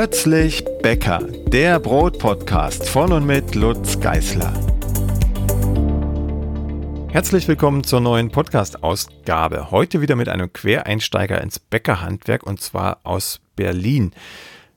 Plötzlich Bäcker, der Brotpodcast von und mit Lutz Geißler. Herzlich willkommen zur neuen Podcast-Ausgabe. Heute wieder mit einem Quereinsteiger ins Bäckerhandwerk und zwar aus Berlin.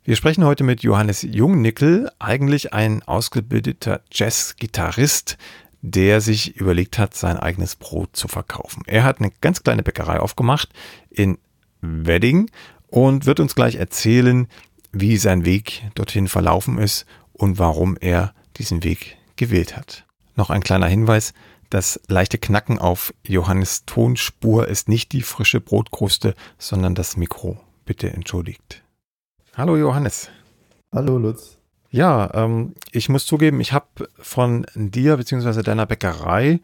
Wir sprechen heute mit Johannes Jungnickel, eigentlich ein ausgebildeter Jazz-Gitarrist, der sich überlegt hat, sein eigenes Brot zu verkaufen. Er hat eine ganz kleine Bäckerei aufgemacht in Wedding und wird uns gleich erzählen, wie sein Weg dorthin verlaufen ist und warum er diesen Weg gewählt hat. Noch ein kleiner Hinweis, das leichte Knacken auf Johannes Tonspur ist nicht die frische Brotkruste, sondern das Mikro. Bitte entschuldigt. Hallo Johannes. Hallo Lutz. Ja, ähm, ich muss zugeben, ich habe von dir bzw. deiner Bäckerei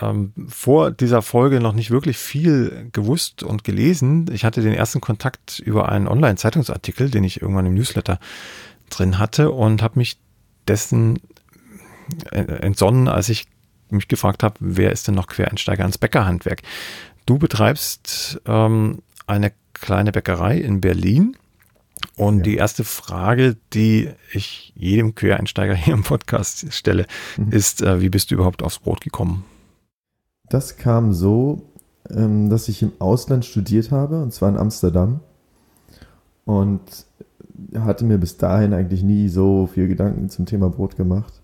ähm, vor dieser Folge noch nicht wirklich viel gewusst und gelesen. Ich hatte den ersten Kontakt über einen Online-Zeitungsartikel, den ich irgendwann im Newsletter drin hatte und habe mich dessen entsonnen, als ich mich gefragt habe, wer ist denn noch Quereinsteiger ins Bäckerhandwerk? Du betreibst ähm, eine kleine Bäckerei in Berlin. Und ja. die erste Frage, die ich jedem Quereinsteiger hier im Podcast stelle, mhm. ist, äh, wie bist du überhaupt aufs Brot gekommen? Das kam so, ähm, dass ich im Ausland studiert habe, und zwar in Amsterdam. Und hatte mir bis dahin eigentlich nie so viel Gedanken zum Thema Brot gemacht.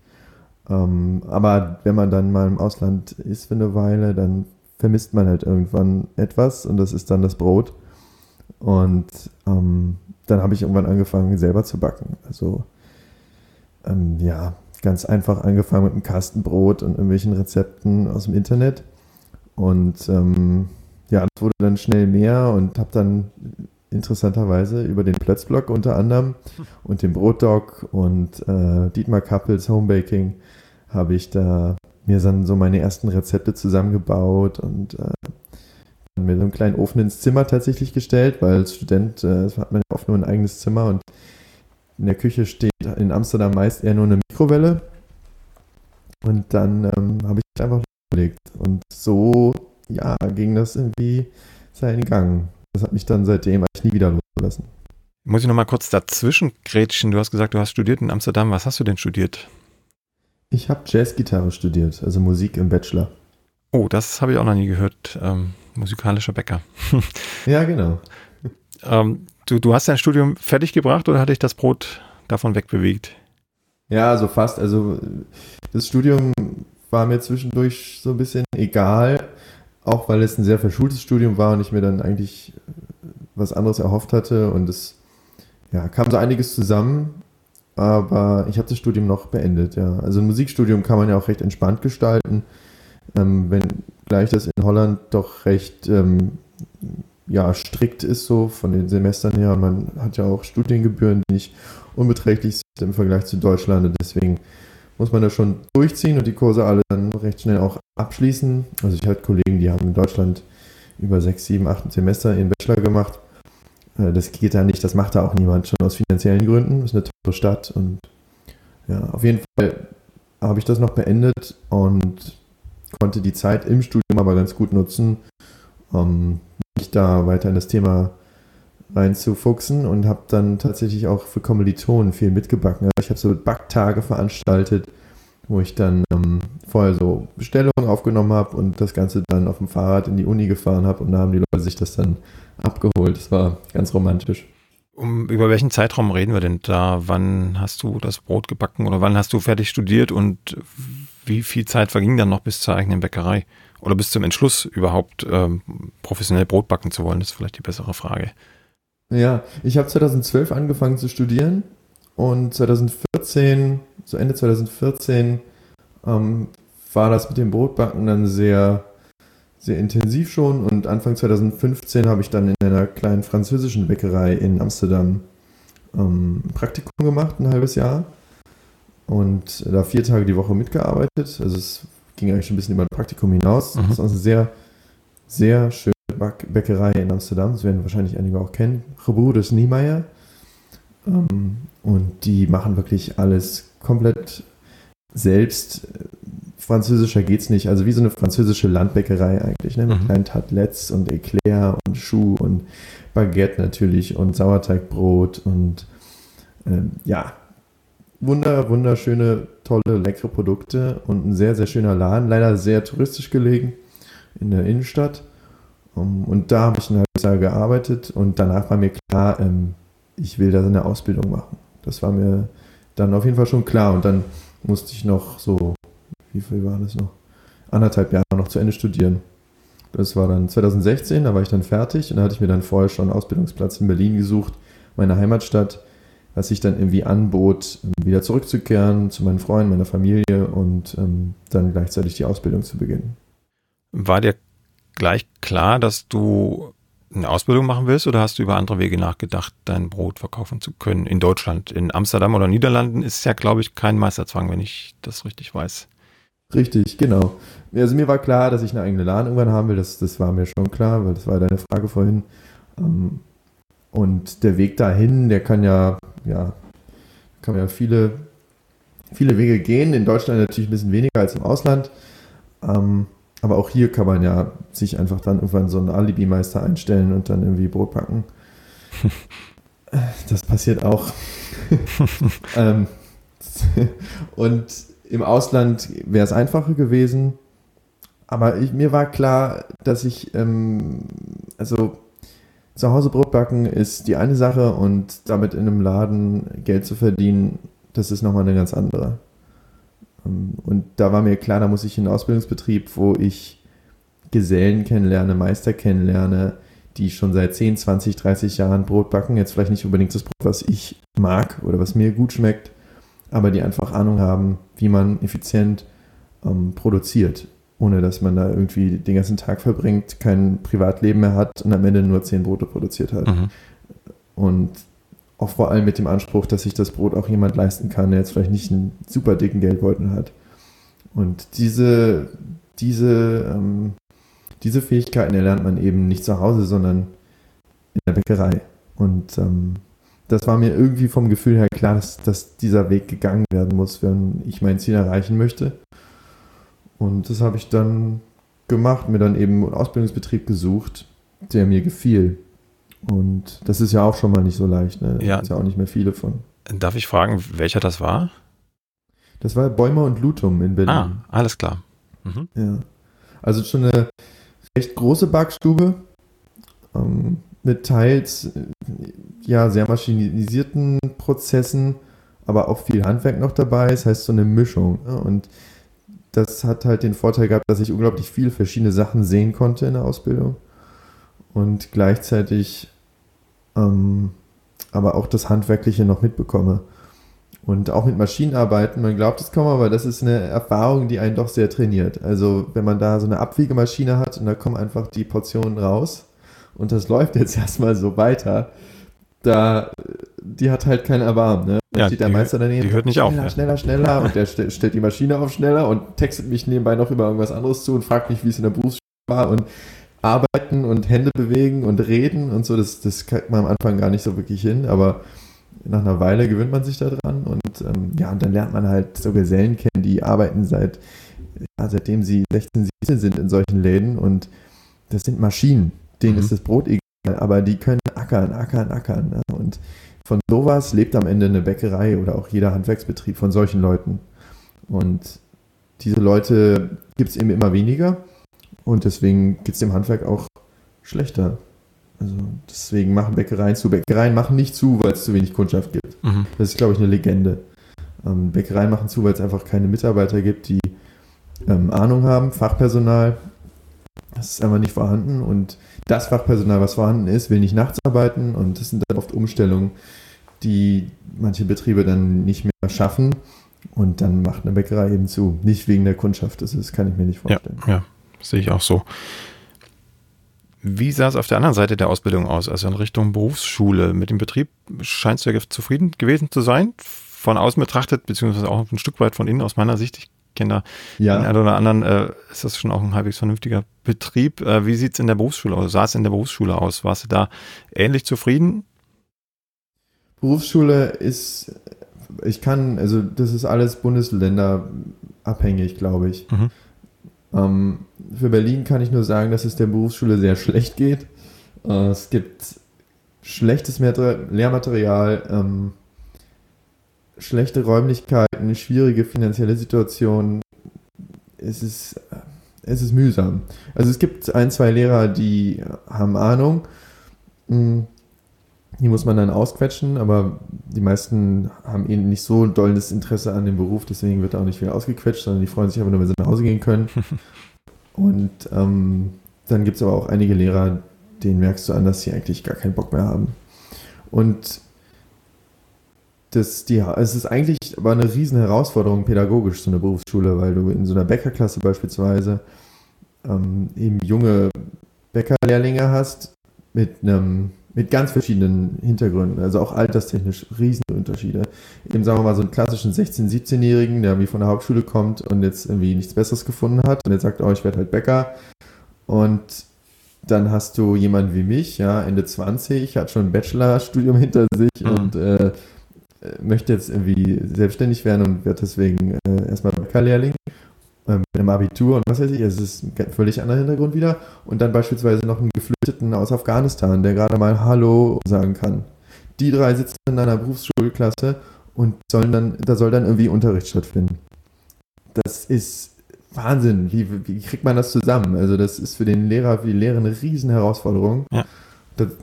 Ähm, aber wenn man dann mal im Ausland ist für eine Weile, dann vermisst man halt irgendwann etwas und das ist dann das Brot. Und ähm, dann habe ich irgendwann angefangen, selber zu backen. Also ähm, ja, ganz einfach angefangen mit einem Kastenbrot und irgendwelchen Rezepten aus dem Internet. Und ähm, ja, das wurde dann schnell mehr und habe dann interessanterweise über den Plötzblog unter anderem und den Brotdog und äh, Dietmar Kappels Homebaking habe ich da mir dann so meine ersten Rezepte zusammengebaut und äh, mir so einen kleinen Ofen ins Zimmer tatsächlich gestellt, weil als Student äh, hat man ja oft nur ein eigenes Zimmer und in der Küche steht in Amsterdam meist eher nur eine Mikrowelle. Und dann ähm, habe ich einfach überlegt. Und so, ja, ging das irgendwie seinen Gang. Das hat mich dann seitdem eigentlich nie wieder losgelassen. Muss ich nochmal kurz dazwischen grätschen? Du hast gesagt, du hast studiert in Amsterdam. Was hast du denn studiert? Ich habe Jazzgitarre studiert, also Musik im Bachelor. Oh, das habe ich auch noch nie gehört. Ähm, musikalischer Bäcker. ja, genau. Ähm, du, du hast dein Studium fertig gebracht oder hatte ich das Brot davon wegbewegt? Ja, so fast. Also das Studium war mir zwischendurch so ein bisschen egal, auch weil es ein sehr verschultes Studium war und ich mir dann eigentlich was anderes erhofft hatte und es ja, kam so einiges zusammen, aber ich habe das Studium noch beendet, ja. Also ein Musikstudium kann man ja auch recht entspannt gestalten, ähm, wenn gleich das in Holland doch recht ähm, ja, strikt ist so von den Semestern her. Man hat ja auch Studiengebühren, die nicht unbeträchtlich sind im Vergleich zu Deutschland und deswegen muss man das schon durchziehen und die Kurse alle dann recht schnell auch abschließen. Also ich hatte Kollegen, die haben in Deutschland über sechs, sieben, acht Semester in Bachelor gemacht. Äh, das geht da nicht, das macht da auch niemand, schon aus finanziellen Gründen. Das ist eine tolle Stadt und ja, auf jeden Fall habe ich das noch beendet und konnte die Zeit im Studium aber ganz gut nutzen, um mich da weiter in das Thema reinzufuchsen und habe dann tatsächlich auch für Kommilitonen viel mitgebacken. Also ich habe so Backtage veranstaltet, wo ich dann ähm, vorher so Bestellungen aufgenommen habe und das Ganze dann auf dem Fahrrad in die Uni gefahren habe und da haben die Leute sich das dann abgeholt. Das war ganz romantisch. Um, über welchen Zeitraum reden wir denn da? Wann hast du das Brot gebacken oder wann hast du fertig studiert und wie viel Zeit verging dann noch bis zur eigenen Bäckerei? Oder bis zum Entschluss überhaupt ähm, professionell Brot backen zu wollen? Das ist vielleicht die bessere Frage. Ja, ich habe 2012 angefangen zu studieren und 2014, so Ende 2014, ähm, war das mit dem Brotbacken dann sehr, sehr intensiv schon und Anfang 2015 habe ich dann in einer kleinen französischen Bäckerei in Amsterdam ähm, Praktikum gemacht, ein halbes Jahr und da vier Tage die Woche mitgearbeitet. Also es ging eigentlich schon ein bisschen über ein Praktikum hinaus. Mhm. Das ist eine sehr, sehr schöne Bäckerei in Amsterdam. Das werden wahrscheinlich einige auch kennen. Gebroeders Niemeyer. Ähm, und die machen wirklich alles komplett selbst. Französischer geht es nicht. Also wie so eine französische Landbäckerei eigentlich. Ne? Mit mhm. kleinen Tartlets und Eclair und Schuh und Baguette natürlich und Sauerteigbrot und Ähm, ja, wunder, wunderschöne, tolle, leckere Produkte und ein sehr, sehr schöner Laden. Leider sehr touristisch gelegen in der Innenstadt. Und da habe ich ein halbes Jahr gearbeitet und danach war mir klar, ähm, ich will da eine Ausbildung machen. Das war mir dann auf jeden Fall schon klar. Und dann musste ich noch so, wie viel war das noch? Anderthalb Jahre noch zu Ende studieren. Das war dann 2016, da war ich dann fertig und da hatte ich mir dann vorher schon einen Ausbildungsplatz in Berlin gesucht, meine Heimatstadt, was sich dann irgendwie anbot, wieder zurückzukehren zu meinen Freunden, meiner Familie und ähm, dann gleichzeitig die Ausbildung zu beginnen. War dir gleich klar, dass du eine Ausbildung machen willst oder hast du über andere Wege nachgedacht, dein Brot verkaufen zu können in Deutschland? In Amsterdam oder Niederlanden ist ja, glaube ich, kein Meisterzwang, wenn ich das richtig weiß. Richtig, genau. Also mir war klar, dass ich eine eigene Laden irgendwann haben will. Das, das war mir schon klar, weil das war deine Frage vorhin. Ähm, und der Weg dahin, der kann ja, ja, kann ja viele, viele Wege gehen. In Deutschland natürlich ein bisschen weniger als im Ausland. Ähm, aber auch hier kann man ja sich einfach dann irgendwann so einen Alibi-Meister einstellen und dann irgendwie Brot backen. Das passiert auch. ähm, und im Ausland wäre es einfacher gewesen. Aber ich, mir war klar, dass ich, ähm, also zu Hause Brot backen ist die eine Sache und damit in einem Laden Geld zu verdienen, das ist nochmal eine ganz andere. Ähm, und da war mir klar, da muss ich in einen Ausbildungsbetrieb, wo ich Gesellen kennenlerne, Meister kennenlerne, die schon seit 10, 20, 30 Jahren Brot backen. Jetzt vielleicht nicht unbedingt das Brot, was ich mag oder was mir gut schmeckt, aber die einfach Ahnung haben, wie man effizient ähm, produziert, ohne dass man da irgendwie den ganzen Tag verbringt, kein Privatleben mehr hat und am Ende nur 10 Brote produziert hat. Mhm. Und auch vor allem mit dem Anspruch, dass sich das Brot auch jemand leisten kann, der jetzt vielleicht nicht einen super dicken Geldbeutel hat. Und diese, diese, ähm, diese Fähigkeiten erlernt man eben nicht zu Hause, sondern in der Bäckerei. Und ähm, das war mir irgendwie vom Gefühl her klar, dass, dass dieser Weg gegangen werden muss, wenn ich mein Ziel erreichen möchte. Und das habe ich dann gemacht, mir dann eben einen Ausbildungsbetrieb gesucht, der mir gefiel. Und das ist ja auch schon mal nicht so leicht. Ne? Da ja. ja auch nicht mehr viele von. Darf ich fragen, welcher das war? Das war Bäumer und Lutum in Berlin. Ah, alles klar. Mhm. Ja. Also schon eine recht große Backstube ähm, mit teils ja, sehr maschinisierten Prozessen, aber auch viel Handwerk noch dabei. Das heißt, so eine Mischung. Ne? Und das hat halt den Vorteil gehabt, dass ich unglaublich viele verschiedene Sachen sehen konnte in der Ausbildung und gleichzeitig ähm, aber auch das Handwerkliche noch mitbekomme. Und auch mit Maschinenarbeiten, man glaubt es kaum, aber das ist eine Erfahrung, die einen doch sehr trainiert. Also wenn man da so eine Abwiegemaschine hat und da kommen einfach die Portionen raus und das läuft jetzt erstmal so weiter, da, die hat halt kein Erbarmen. Ne? Da Ja, steht der Meister daneben. die hört nicht schneller, auf, ne? Schneller, schneller. Und der st stellt die Maschine auf schneller und textet mich nebenbei noch über irgendwas anderes zu und fragt mich, wie es in der Berufsschule war. Und arbeiten und Hände bewegen und reden und so, das, das kriegt man am Anfang gar nicht so wirklich hin, aber nach einer Weile gewöhnt man sich daran und ähm, ja, und dann lernt man halt so Gesellen kennen, die arbeiten seit, ja, seitdem sie 16, 17 sind in solchen Läden und das sind Maschinen, denen Mhm. ist das Brot egal, aber die können ackern, ackern, ackern. Ne? Und von sowas lebt am Ende eine Bäckerei oder auch jeder Handwerksbetrieb von solchen Leuten. Und diese Leute gibt es eben immer weniger. Und deswegen geht es dem Handwerk auch schlechter. Also deswegen machen Bäckereien zu. Bäckereien machen nicht zu, weil es zu wenig Kundschaft gibt. Mhm. Das ist, glaube ich, eine Legende. Ähm, Bäckereien machen zu, weil es einfach keine Mitarbeiter gibt, die ähm, Ahnung haben, Fachpersonal. Das ist einfach nicht vorhanden. Und das Fachpersonal, was vorhanden ist, will nicht nachts arbeiten. Und das sind dann oft Umstellungen, die manche Betriebe dann nicht mehr schaffen. Und dann macht eine Bäckerei eben zu. Nicht wegen der Kundschaft. Das, ist, kann ich mir nicht Ja, vorstellen. ja, sehe ich auch so. Wie sah es auf der anderen Seite der Ausbildung aus, also in Richtung Berufsschule? Mit dem Betrieb scheinst du ja zufrieden gewesen zu sein, von außen betrachtet, beziehungsweise auch ein Stück weit von innen aus meiner Sicht. Ich kenne da den Ja, einen oder anderen, äh, ist das schon auch ein halbwegs vernünftiger Betrieb. Äh, wie sieht es in der Berufsschule aus? Sah es in der Berufsschule aus? Warst du da ähnlich zufrieden? Berufsschule ist, ich kann, also das ist alles bundesländerabhängig, glaube ich. Mhm. Ähm, für Berlin kann ich nur sagen, dass es der Berufsschule sehr schlecht geht. Äh, es gibt schlechtes Mater- Lehrmaterial. Ähm, schlechte Räumlichkeiten, schwierige finanzielle Situation. Es ist, es ist mühsam. Also es gibt ein, zwei Lehrer, die haben Ahnung. Die muss man dann ausquetschen, aber die meisten haben eben nicht so dolles Interesse an dem Beruf, deswegen wird auch nicht viel ausgequetscht, sondern die freuen sich einfach nur, wenn sie nach Hause gehen können. Und ähm, dann gibt es aber auch einige Lehrer, denen merkst du an, dass sie eigentlich gar keinen Bock mehr haben. Und das, die, es ist eigentlich aber eine riesen Herausforderung pädagogisch, so eine Berufsschule, weil du in so einer Bäckerklasse beispielsweise ähm, eben junge Bäckerlehrlinge hast mit einem mit ganz verschiedenen Hintergründen, also auch alterstechnisch Riesenunterschiede. Eben sagen wir mal so einen klassischen 16-, 17-Jährigen, der irgendwie von der Hauptschule kommt und jetzt irgendwie nichts Besseres gefunden hat und jetzt sagt, oh, ich werde halt Bäcker. Und dann hast du jemanden wie mich, ja, Ende 20, hat schon ein Bachelorstudium hinter sich mhm. und äh, möchte jetzt irgendwie selbstständig werden und wird deswegen äh, erstmal Bäckerlehrling äh, mit einem Abitur und was weiß ich, es ist ein völlig anderer Hintergrund wieder. Und dann beispielsweise noch einen Geflüchteten aus Afghanistan, der gerade mal Hallo sagen kann. Die drei sitzen in einer Berufsschulklasse und sollen dann, da soll dann irgendwie Unterricht stattfinden. Das ist Wahnsinn. Wie, wie kriegt man das zusammen? Also, das ist für den Lehrer, für die Lehrer eine riesen Herausforderung. Ja.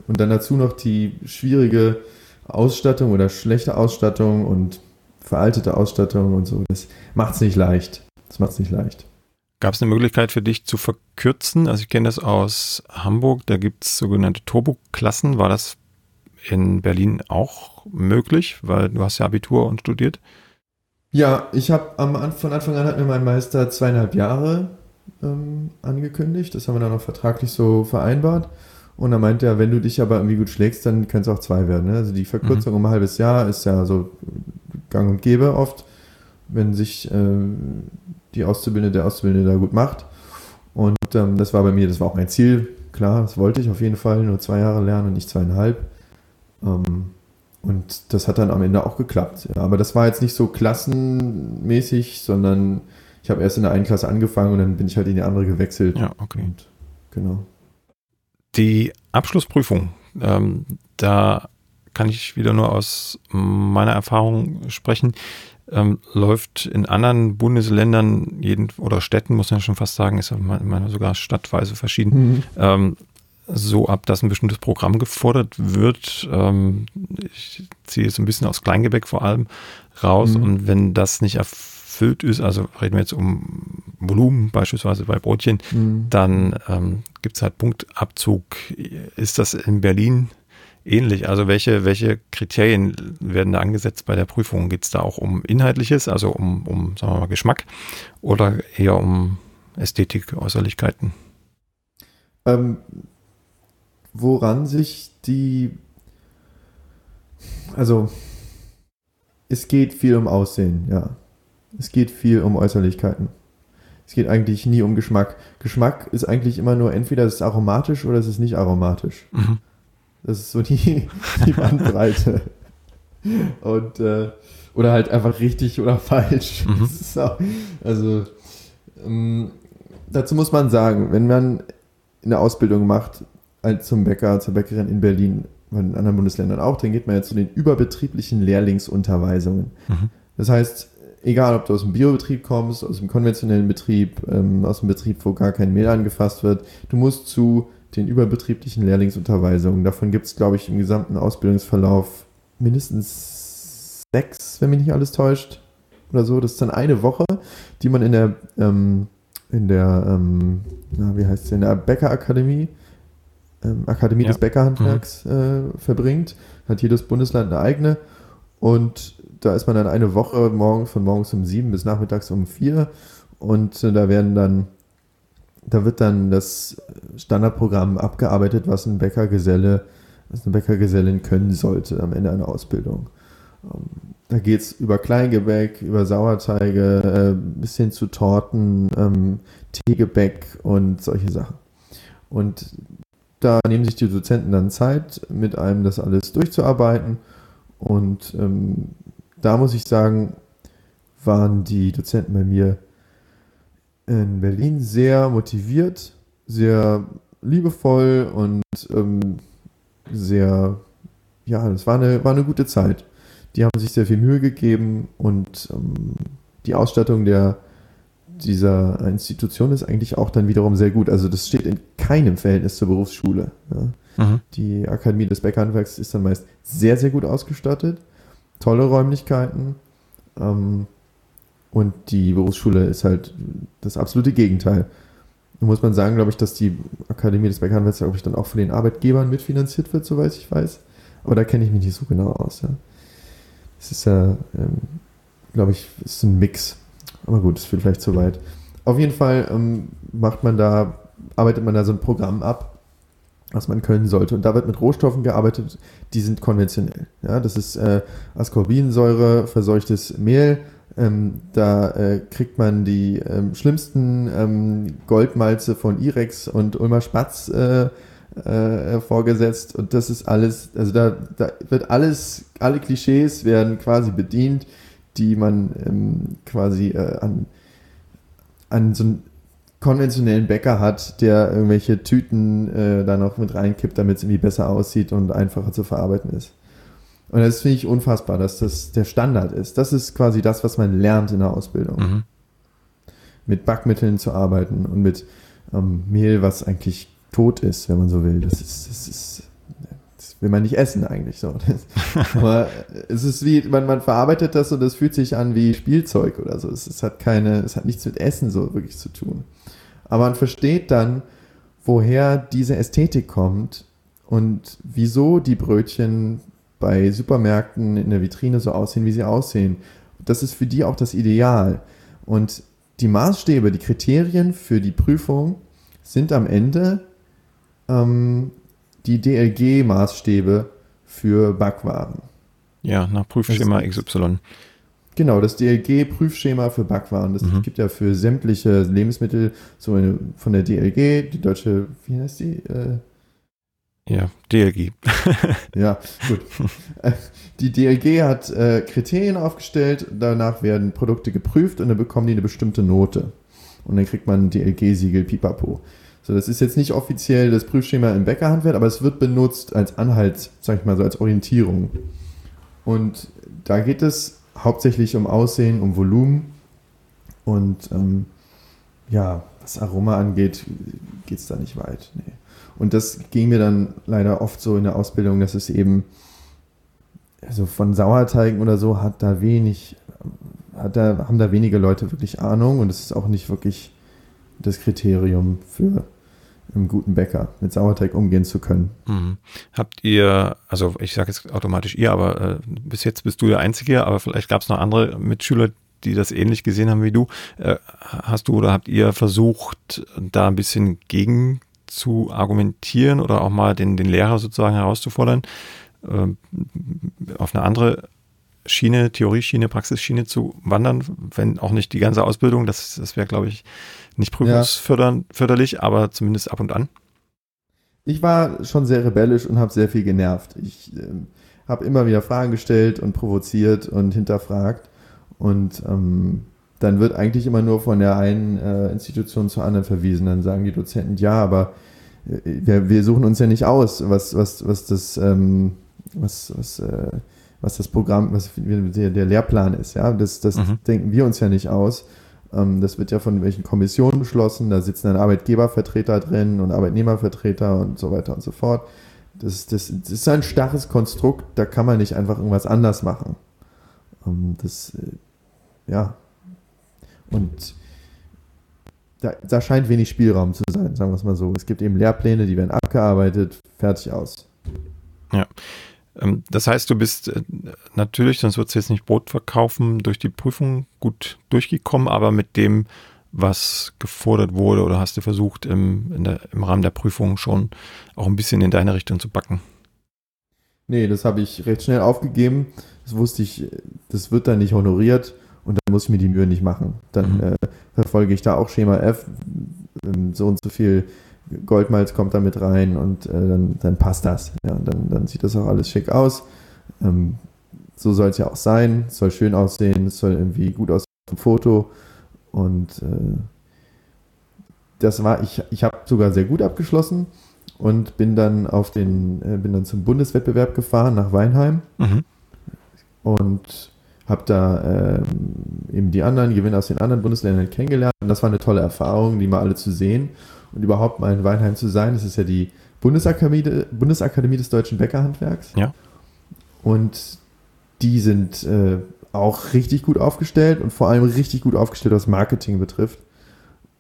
und dann dazu noch die schwierige Ausstattung oder schlechte Ausstattung und veraltete Ausstattung und so. Das macht es nicht leicht. Das macht es nicht leicht. Gab es eine Möglichkeit für dich zu verkürzen? Also ich kenne das aus Hamburg, da gibt es sogenannte Turbo-Klassen. War das in Berlin auch möglich? Weil du hast ja Abitur und studiert. Ja, ich habe von Anfang an hat mir mein Meister zweieinhalb Jahre ähm, angekündigt. Das haben wir dann auch vertraglich so vereinbart. Und er meinte ja, wenn du dich aber irgendwie gut schlägst, dann kann es auch zwei werden. Ne? Also die Verkürzung mhm. um ein halbes Jahr ist ja so gang und gäbe oft, wenn sich äh, die Auszubildende, der Auszubildende da gut macht. Und ähm, das war bei mir, das war auch mein Ziel. Klar, das wollte ich auf jeden Fall, nur zwei Jahre lernen und nicht zweieinhalb. Ähm, und das hat dann am Ende auch geklappt. Ja, aber das war jetzt nicht so klassenmäßig, sondern ich habe erst in der einen Klasse angefangen und dann bin ich halt in die andere gewechselt. Ja, okay. Und, genau. Die Abschlussprüfung, ähm, da kann ich wieder nur aus meiner Erfahrung sprechen ähm, läuft in anderen Bundesländern jeden, oder Städten, muss man schon fast sagen, ist ja manchmal sogar stadtweise verschieden, mhm. ähm, so ab, dass ein bestimmtes Programm gefordert wird. Ähm, ich ziehe jetzt ein bisschen aus Kleingebäck vor allem raus mhm. und wenn das nicht erfüllt ist, also reden wir jetzt um Volumen beispielsweise bei Brotchen, mhm. dann ähm, gibt es halt Punktabzug. Ist das in Berlin ähnlich. Also welche, welche Kriterien werden da angesetzt bei der Prüfung? Geht es da auch um Inhaltliches, also um, um, sagen wir mal, Geschmack oder eher um Ästhetik, Äußerlichkeiten? Ähm, woran sich die, also es geht viel um Aussehen, ja. Es geht viel um Äußerlichkeiten. Es geht eigentlich nie um Geschmack. Geschmack ist eigentlich immer nur entweder es ist aromatisch oder es ist nicht aromatisch. Mhm. Das ist so die, die Bandbreite. Und, äh, oder halt einfach richtig oder falsch. Mhm. Auch, also, ähm, dazu muss man sagen, wenn man eine Ausbildung macht, als zum Bäcker, zur Bäckerin in Berlin, in anderen Bundesländern auch, dann geht man ja zu den überbetrieblichen Lehrlingsunterweisungen. Mhm. Das heißt, egal ob du aus dem Biobetrieb kommst, aus dem konventionellen Betrieb, ähm, aus dem Betrieb, wo gar kein Mehl angefasst wird, du musst zu den überbetrieblichen Lehrlingsunterweisungen. Davon gibt es, glaube ich, im gesamten Ausbildungsverlauf mindestens sechs, wenn mich nicht alles täuscht. Oder so. Das ist dann eine Woche, die man in der, ähm, in der, ähm, na, wie heißt es, in der Bäckerakademie, ähm, Akademie ja. des Bäckerhandwerks mhm. äh, verbringt. Hat jedes Bundesland eine eigene. Und da ist man dann eine Woche morgen, von morgens um sieben bis nachmittags um vier. Und äh, da werden dann da wird dann das Standardprogramm abgearbeitet, was ein Bäckergeselle, was eine Bäckergesellin können sollte am Ende einer Ausbildung. Ähm, da geht es über Kleingebäck, über Sauerteige, äh, bis hin zu Torten, ähm, Teegebäck und solche Sachen. Und da nehmen sich die Dozenten dann Zeit, mit einem das alles durchzuarbeiten. Und ähm, da muss ich sagen, waren die Dozenten bei mir in Berlin sehr motiviert, sehr liebevoll und ähm, sehr, ja, es war eine, war eine gute Zeit. Die haben sich sehr viel Mühe gegeben und ähm, die Ausstattung der, dieser Institution ist eigentlich auch dann wiederum sehr gut. Also das steht in keinem Verhältnis zur Berufsschule. Ja. Mhm. Die Akademie des Bäckerhandwerks ist dann meist sehr, sehr gut ausgestattet, tolle Räumlichkeiten. Ähm, und die Berufsschule ist halt das absolute Gegenteil. Da muss man sagen, glaube ich, dass die Akademie des Bäckerhandwerks, glaube ich, dann auch von den Arbeitgebern mitfinanziert wird, soweit ich weiß. Aber da kenne ich mich nicht so genau aus. Ja. Es ist ja, ähm, glaube ich, ist ein Mix. Aber gut, das führt vielleicht zu weit. Auf jeden Fall ähm, macht man da, arbeitet man da so ein Programm ab, was man können sollte. Und da wird mit Rohstoffen gearbeitet, die sind konventionell. Ja, das ist äh, Ascorbinsäure, verseuchtes Mehl. Ähm, da äh, kriegt man die ähm, schlimmsten ähm, Goldmalze von Irex und Ulmer Spatz äh, äh, vorgesetzt. Und das ist alles, also da, da wird alles, alle Klischees werden quasi bedient, die man ähm, quasi äh, an, an so einen konventionellen Bäcker hat, der irgendwelche Tüten äh, da noch mit reinkippt, damit es irgendwie besser aussieht und einfacher zu verarbeiten ist. Und das finde ich unfassbar, dass das der Standard ist. Das ist quasi das, was man lernt in der Ausbildung. Mhm. Mit Backmitteln zu arbeiten und mit ähm, Mehl, was eigentlich tot ist, wenn man so will. Das ist, das ist, das will man nicht essen eigentlich so. aber es ist wie, man, man verarbeitet das und es fühlt sich an wie Spielzeug oder so. Es, es hat keine, es hat nichts mit Essen so wirklich zu tun. Aber man versteht dann, woher diese Ästhetik kommt und wieso die Brötchen bei Supermärkten in der Vitrine so aussehen, wie sie aussehen. Das ist für die auch das Ideal. Und die Maßstäbe, die Kriterien für die Prüfung sind am Ende ähm, die DLG-Maßstäbe für Backwaren. Ja, nach Prüfschema XY. Genau, das DLG-Prüfschema für Backwaren. Das mhm. gibt ja für sämtliche Lebensmittel so eine von der DLG, die deutsche, wie heißt die? Äh, ja, DLG. ja, gut. Die DLG hat äh, Kriterien aufgestellt, danach werden Produkte geprüft und dann bekommen die eine bestimmte Note. Und dann kriegt man ein DLG-Siegel Pipapo. So, das ist jetzt nicht offiziell das Prüfschema im Bäckerhandwerk, aber es wird benutzt als Anhalt, sag ich mal so, als Orientierung. Und da geht es hauptsächlich um Aussehen, um Volumen und ähm, ja, was Aroma angeht, geht es da nicht weit. Nee. Und das ging mir dann leider oft so in der Ausbildung, dass es eben, also von Sauerteigen oder so, hat da wenig, hat da, haben da wenige Leute wirklich Ahnung und es ist auch nicht wirklich das Kriterium für einen guten Bäcker mit Sauerteig umgehen zu können. Mhm. Habt ihr, also ich sage jetzt automatisch ihr, aber äh, bis jetzt bist du der Einzige, aber vielleicht gab es noch andere Mitschüler, die das ähnlich gesehen haben wie du. Äh, hast du oder habt ihr versucht, da ein bisschen gegen zu argumentieren oder auch mal den, den Lehrer sozusagen herauszufordern, äh, auf eine andere Schiene, Theorieschiene, Praxisschiene zu wandern, wenn auch nicht die ganze Ausbildung, das, das wäre, glaube ich, nicht prüfungsförderlich, ja. aber zumindest ab und an. Ich war schon sehr rebellisch und habe sehr viel genervt. Ich äh, habe immer wieder Fragen gestellt und provoziert und hinterfragt. Und ähm, dann wird eigentlich immer nur von der einen äh, Institution zur anderen verwiesen. Dann sagen die Dozenten, ja, aber äh, wir, wir suchen uns ja nicht aus, was, was, was das, ähm, was, was, äh, was das Programm, was der, der Lehrplan ist. Ja, das, das mhm. denken wir uns ja nicht aus. Ähm, das wird ja von welchen Kommissionen beschlossen. Da sitzen dann Arbeitgebervertreter drin und Arbeitnehmervertreter und so weiter und so fort. Das, das, das ist ein starres Konstrukt, da kann man nicht einfach irgendwas anders machen. Ähm, das, äh, ja, und da, da scheint wenig Spielraum zu sein, sagen wir es mal so. Es gibt eben Lehrpläne, die werden abgearbeitet, fertig aus. Ja. Ähm, das heißt, du bist äh, natürlich, sonst würdest du jetzt nicht Brot verkaufen, durch die Prüfung gut durchgekommen, aber mit dem, was gefordert wurde, oder hast du versucht, im, der, im Rahmen der Prüfung schon auch ein bisschen in deine Richtung zu backen? Nee, das habe ich recht schnell aufgegeben. Das wusste ich, das wird dann nicht honoriert und dann muss ich mir die Mühe nicht machen. Dann mhm. äh, verfolge ich da auch Schema F, ähm, so und so viel Goldmalz kommt da mit rein und äh, dann, dann passt das. Ja, dann, dann sieht das auch alles schick aus. Ähm, so soll es ja auch sein. Es soll schön aussehen, es soll irgendwie gut aussehen vom Foto. Und äh, das war, ich, ich habe sogar sehr gut abgeschlossen und bin dann auf den, äh, bin dann zum Bundeswettbewerb gefahren nach Weinheim. Mhm und habe da ähm, eben die anderen Gewinner aus den anderen Bundesländern kennengelernt. Und das war eine tolle Erfahrung, die mal alle zu sehen und überhaupt mal in Weinheim zu sein. Das ist ja die Bundesakademie, Bundesakademie des deutschen Bäckerhandwerks. Ja. Und die sind äh, auch richtig gut aufgestellt und vor allem richtig gut aufgestellt, was Marketing betrifft.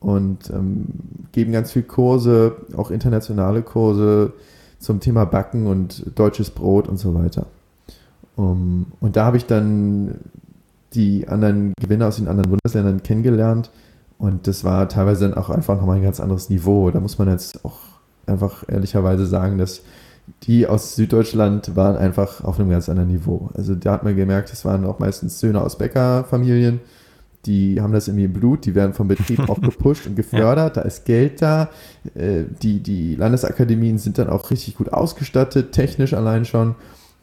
Und ähm, geben ganz viel Kurse, auch internationale Kurse zum Thema Backen und deutsches Brot und so weiter. Um, und da habe ich dann die anderen Gewinner aus den anderen Bundesländern kennengelernt. Und das war teilweise dann auch einfach nochmal ein ganz anderes Niveau. Da muss man jetzt auch einfach ehrlicherweise sagen, dass die aus Süddeutschland waren einfach auf einem ganz anderen Niveau. Also da hat man gemerkt, es waren auch meistens Söhne aus Bäckerfamilien, die haben das irgendwie im Blut, die werden vom Betrieb auch gepusht und gefördert, ja. da ist Geld da. Äh, die, die Landesakademien sind dann auch richtig gut ausgestattet, technisch allein schon.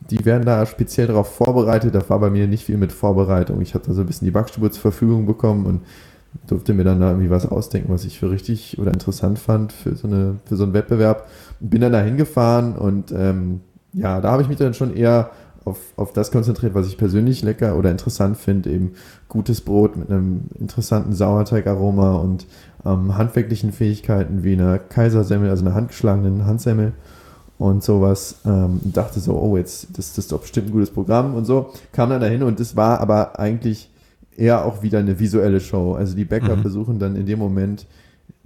Die werden da speziell darauf vorbereitet. Da war bei mir nicht viel mit Vorbereitung. Ich hatte da so ein bisschen die Backstube zur Verfügung bekommen und durfte mir dann da irgendwie was ausdenken, was ich für richtig oder interessant fand für so, eine, für so einen Wettbewerb. Bin dann da hingefahren und ähm, ja, da habe ich mich dann schon eher auf, auf das konzentriert, was ich persönlich lecker oder interessant finde, eben gutes Brot mit einem interessanten Sauerteigaroma und ähm, handwerklichen Fähigkeiten wie eine Kaisersemmel, also eine handgeschlagenen Handsemmel und sowas. Ähm, dachte so, oh, jetzt, das, das ist doch bestimmt ein gutes Programm und so. Kam dann dahin und das war aber eigentlich eher auch wieder eine visuelle Show. Also die Bäcker mhm. versuchen dann in dem Moment,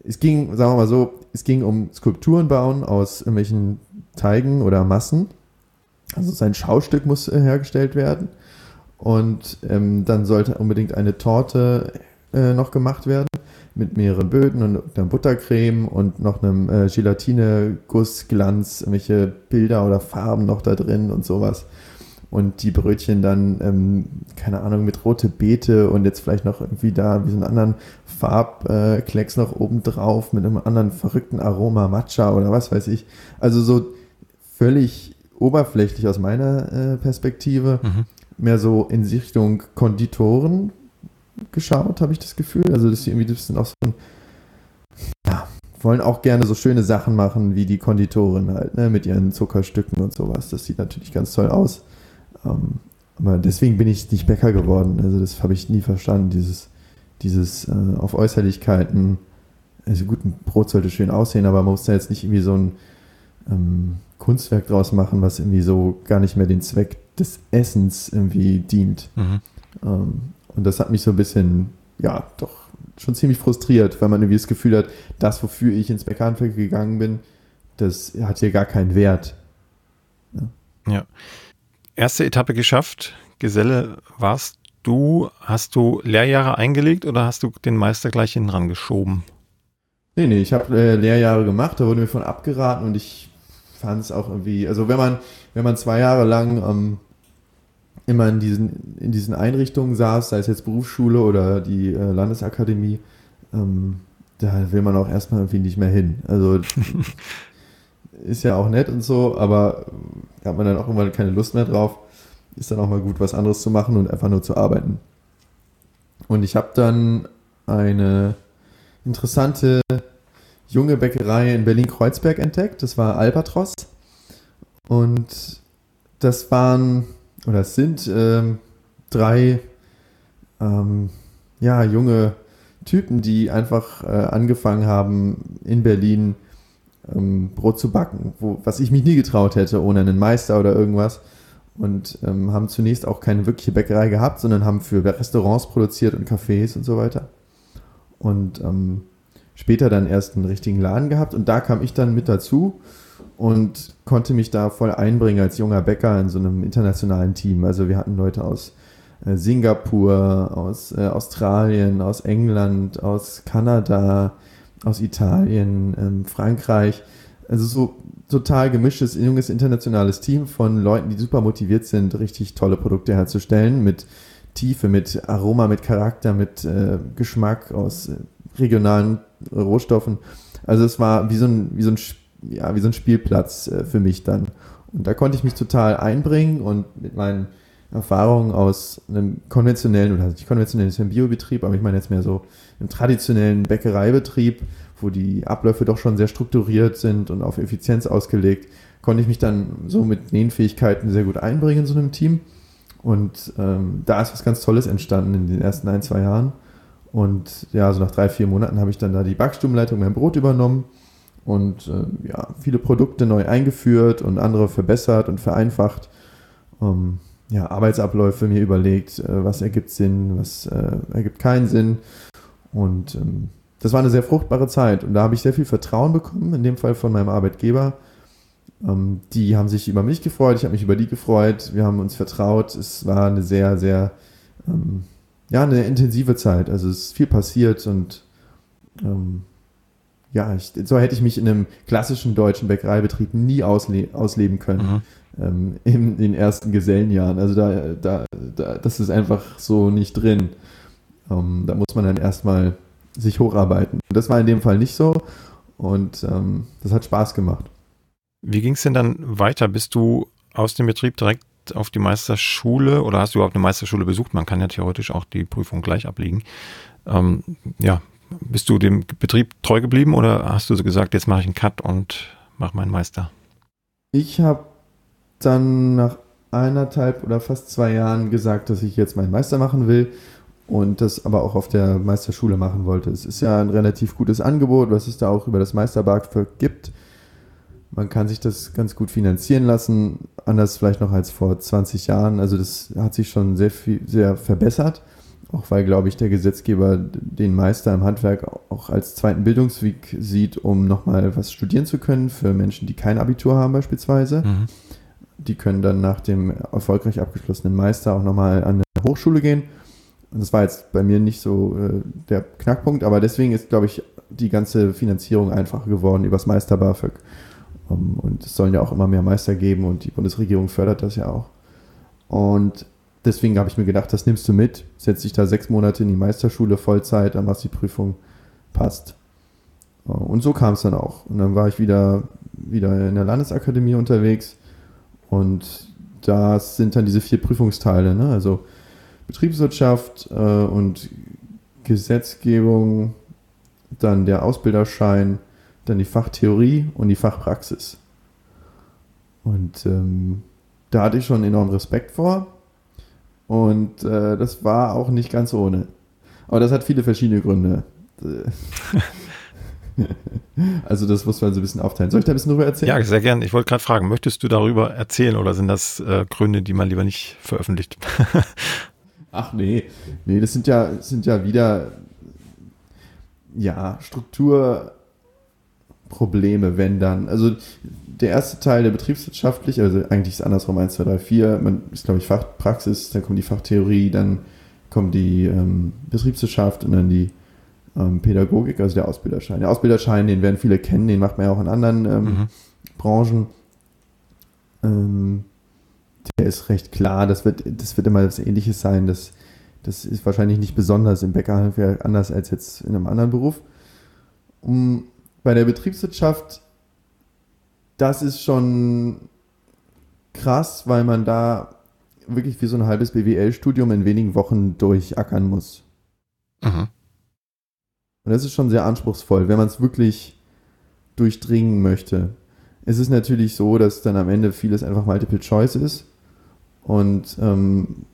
es ging, sagen wir mal so, es ging um Skulpturen bauen aus irgendwelchen Teigen oder Massen. Also sein Schaustück muss äh, hergestellt werden. Und ähm, dann sollte unbedingt eine Torte äh, noch gemacht werden mit mehreren Böden und einer Buttercreme und noch einem äh, Gelatine-Gussglanz, irgendwelche Bilder oder Farben noch da drin und sowas und die Brötchen dann, ähm, keine Ahnung, mit rote Beete und jetzt vielleicht noch irgendwie da wie so einen anderen Farbklecks äh, noch oben drauf mit einem anderen verrückten Aroma Matcha oder was weiß ich. Also so völlig oberflächlich aus meiner äh, Perspektive, mhm. mehr so in Richtung Konditoren geschaut, habe ich das Gefühl. Also dass sie irgendwie das sind auch so ein, ja, wollen auch gerne so schöne Sachen machen wie die Konditoren halt, ne, mit ihren Zuckerstücken und sowas. Das sieht natürlich ganz toll aus. Ähm, aber deswegen bin ich nicht Bäcker geworden. Also das habe ich nie verstanden, dieses, dieses äh, auf Äußerlichkeiten, also gut, ein Brot sollte schön aussehen, aber man muss da jetzt nicht irgendwie so ein ähm, Kunstwerk draus machen, was irgendwie so gar nicht mehr den Zweck des Essens irgendwie dient. Mhm. Ähm, und das hat mich so ein bisschen, ja, doch schon ziemlich frustriert, weil man irgendwie das Gefühl hat, das, wofür ich ins Bäckerhandwerk gegangen bin, das hat hier gar keinen Wert. Ja. ja erste Etappe geschafft. Geselle warst du. Hast du Lehrjahre eingelegt oder hast du den Meister gleich hinten rangeschoben? Nee, nee, ich habe äh, Lehrjahre gemacht, da wurde mir von abgeraten und ich fand es auch irgendwie, also wenn man, wenn man zwei Jahre lang ähm, immer in diesen, in diesen Einrichtungen saß, sei es jetzt Berufsschule oder die äh, Landesakademie, ähm, da will man auch erstmal irgendwie nicht mehr hin. Also ist ja auch nett und so, aber da hat man dann auch irgendwann keine Lust mehr drauf. Ist dann auch mal gut, was anderes zu machen und einfach nur zu arbeiten. Und ich habe dann eine interessante junge Bäckerei in Berlin-Kreuzberg entdeckt. Das war Albatros. Und das waren, oder es sind ähm, drei ähm, ja, junge Typen, die einfach äh, angefangen haben, in Berlin ähm, Brot zu backen, wo, was ich mich nie getraut hätte ohne einen Meister oder irgendwas. Und ähm, haben zunächst auch keine wirkliche Bäckerei gehabt, sondern haben für Restaurants produziert und Cafés und so weiter. Und ähm, später dann erst einen richtigen Laden gehabt und da kam ich dann mit dazu und konnte mich da voll einbringen als junger Bäcker in so einem internationalen Team. Also wir hatten Leute aus äh, Singapur, aus äh, Australien, aus England, aus Kanada, aus Italien, ähm, Frankreich. Also so total gemischtes, junges, internationales Team von Leuten, die super motiviert sind, richtig tolle Produkte herzustellen mit Tiefe, mit Aroma, mit Charakter, mit äh, Geschmack aus äh, regionalen Rohstoffen. Also es war wie so ein, wie so ein, ja, wie so ein Spielplatz äh, für mich dann. Und da konnte ich mich total einbringen und mit meinen Erfahrungen aus einem konventionellen, oder nicht konventionellen, ist ja ein Biobetrieb, aber ich meine jetzt mehr so einem traditionellen Bäckereibetrieb, wo die Abläufe doch schon sehr strukturiert sind und auf Effizienz ausgelegt, konnte ich mich dann so mit den Fähigkeiten sehr gut einbringen in so einem Team Und ähm, da ist was ganz Tolles entstanden in den ersten ein, zwei Jahren. Und ja, so nach drei, vier Monaten habe ich dann da die Backstubenleitung mein Brot übernommen und äh, ja, viele Produkte neu eingeführt und andere verbessert und vereinfacht. Ähm, ja, Arbeitsabläufe mir überlegt, äh, was ergibt Sinn, was äh, ergibt keinen Sinn. Und ähm, das war eine sehr fruchtbare Zeit und da habe ich sehr viel Vertrauen bekommen, in dem Fall von meinem Arbeitgeber. Ähm, die haben sich über mich gefreut, ich habe mich über die gefreut, wir haben uns vertraut. Es war eine sehr, sehr, ähm, ja, eine intensive Zeit. Also es ist viel passiert und ähm, ja, ich, so hätte ich mich in einem klassischen deutschen Bäckereibetrieb nie ausle ausleben können. Mhm. Ähm, in den ersten Gesellenjahren. Also da, da, da, das ist einfach so nicht drin. Ähm, da muss man dann erstmal sich hocharbeiten. Das war in dem Fall nicht so und ähm, das hat Spaß gemacht. Wie ging es denn dann weiter? Bist du aus dem Betrieb direkt auf die Meisterschule oder hast du überhaupt eine Meisterschule besucht? Man kann ja theoretisch auch die Prüfung gleich ablegen. Ähm, ja, bist du dem Betrieb treu geblieben oder hast du so gesagt, jetzt mache ich einen Cut und mache meinen Meister? Ich habe dann nach eineinhalb oder fast zwei Jahren gesagt, dass ich jetzt meinen Meister machen will und das aber auch auf der Meisterschule machen wollte. Es ist ja ein relativ gutes Angebot, was es da auch über das Meisterbark gibt. Man kann sich das ganz gut finanzieren lassen, anders vielleicht noch als vor 20 Jahren. Also das hat sich schon sehr viel, sehr verbessert. Auch weil, glaube ich, der Gesetzgeber den Meister im Handwerk auch als zweiten Bildungsweg sieht, um nochmal was studieren zu können für Menschen, die kein Abitur haben beispielsweise. Mhm. Die können dann nach dem erfolgreich abgeschlossenen Meister auch nochmal an eine Hochschule gehen. Und das war jetzt bei mir nicht so äh, der Knackpunkt, aber deswegen ist, glaube ich, die ganze Finanzierung einfacher geworden übers Meister BAföG. Um, und es sollen ja auch immer mehr Meister geben und die Bundesregierung fördert das ja auch. Und deswegen habe ich mir gedacht, das nimmst du mit, setz dich da sechs Monate in die Meisterschule Vollzeit, dann machst du die Prüfung, passt. Und so kam es dann auch. Und dann war ich wieder, wieder in der Landesakademie unterwegs und das sind dann diese vier Prüfungsteile, ne? also Betriebswirtschaft äh, und Gesetzgebung, dann der Ausbilderschein, dann die Fachtheorie und die Fachpraxis. Und ähm, da hatte ich schon enormen Respekt vor. Und äh, das war auch nicht ganz ohne. Aber das hat viele verschiedene Gründe. also das muss man so ein bisschen aufteilen. Soll ich da ein bisschen drüber erzählen? Ja, sehr gerne. Ich wollte gerade fragen, möchtest du darüber erzählen oder sind das äh, Gründe, die man lieber nicht veröffentlicht? Ach nee, nee, das sind ja, sind ja wieder ja, Strukturprobleme, wenn dann. Also der erste Teil der betriebswirtschaftlich, also eigentlich ist es andersrum 1, 2, 3, 4, man ist, glaube ich, Fachpraxis, dann kommt die Fachtheorie, dann kommt die ähm, Betriebswirtschaft und dann die ähm, Pädagogik, also der Ausbilderschein. Der Ausbilderschein, den werden viele kennen, den macht man ja auch in anderen ähm, mhm. Branchen. Ähm, der ist recht klar, das wird, das wird immer das Ähnliches sein. Das, das ist wahrscheinlich nicht besonders im Bäckerhandwerk anders als jetzt in einem anderen Beruf. Um, bei der Betriebswirtschaft das ist schon krass, weil man da wirklich wie so ein halbes BWL-Studium in wenigen Wochen durchackern muss. Mhm. Und das ist schon sehr anspruchsvoll, wenn man es wirklich durchdringen möchte. Es ist natürlich so, dass dann am Ende vieles einfach Multiple Choice ist. Und ähm,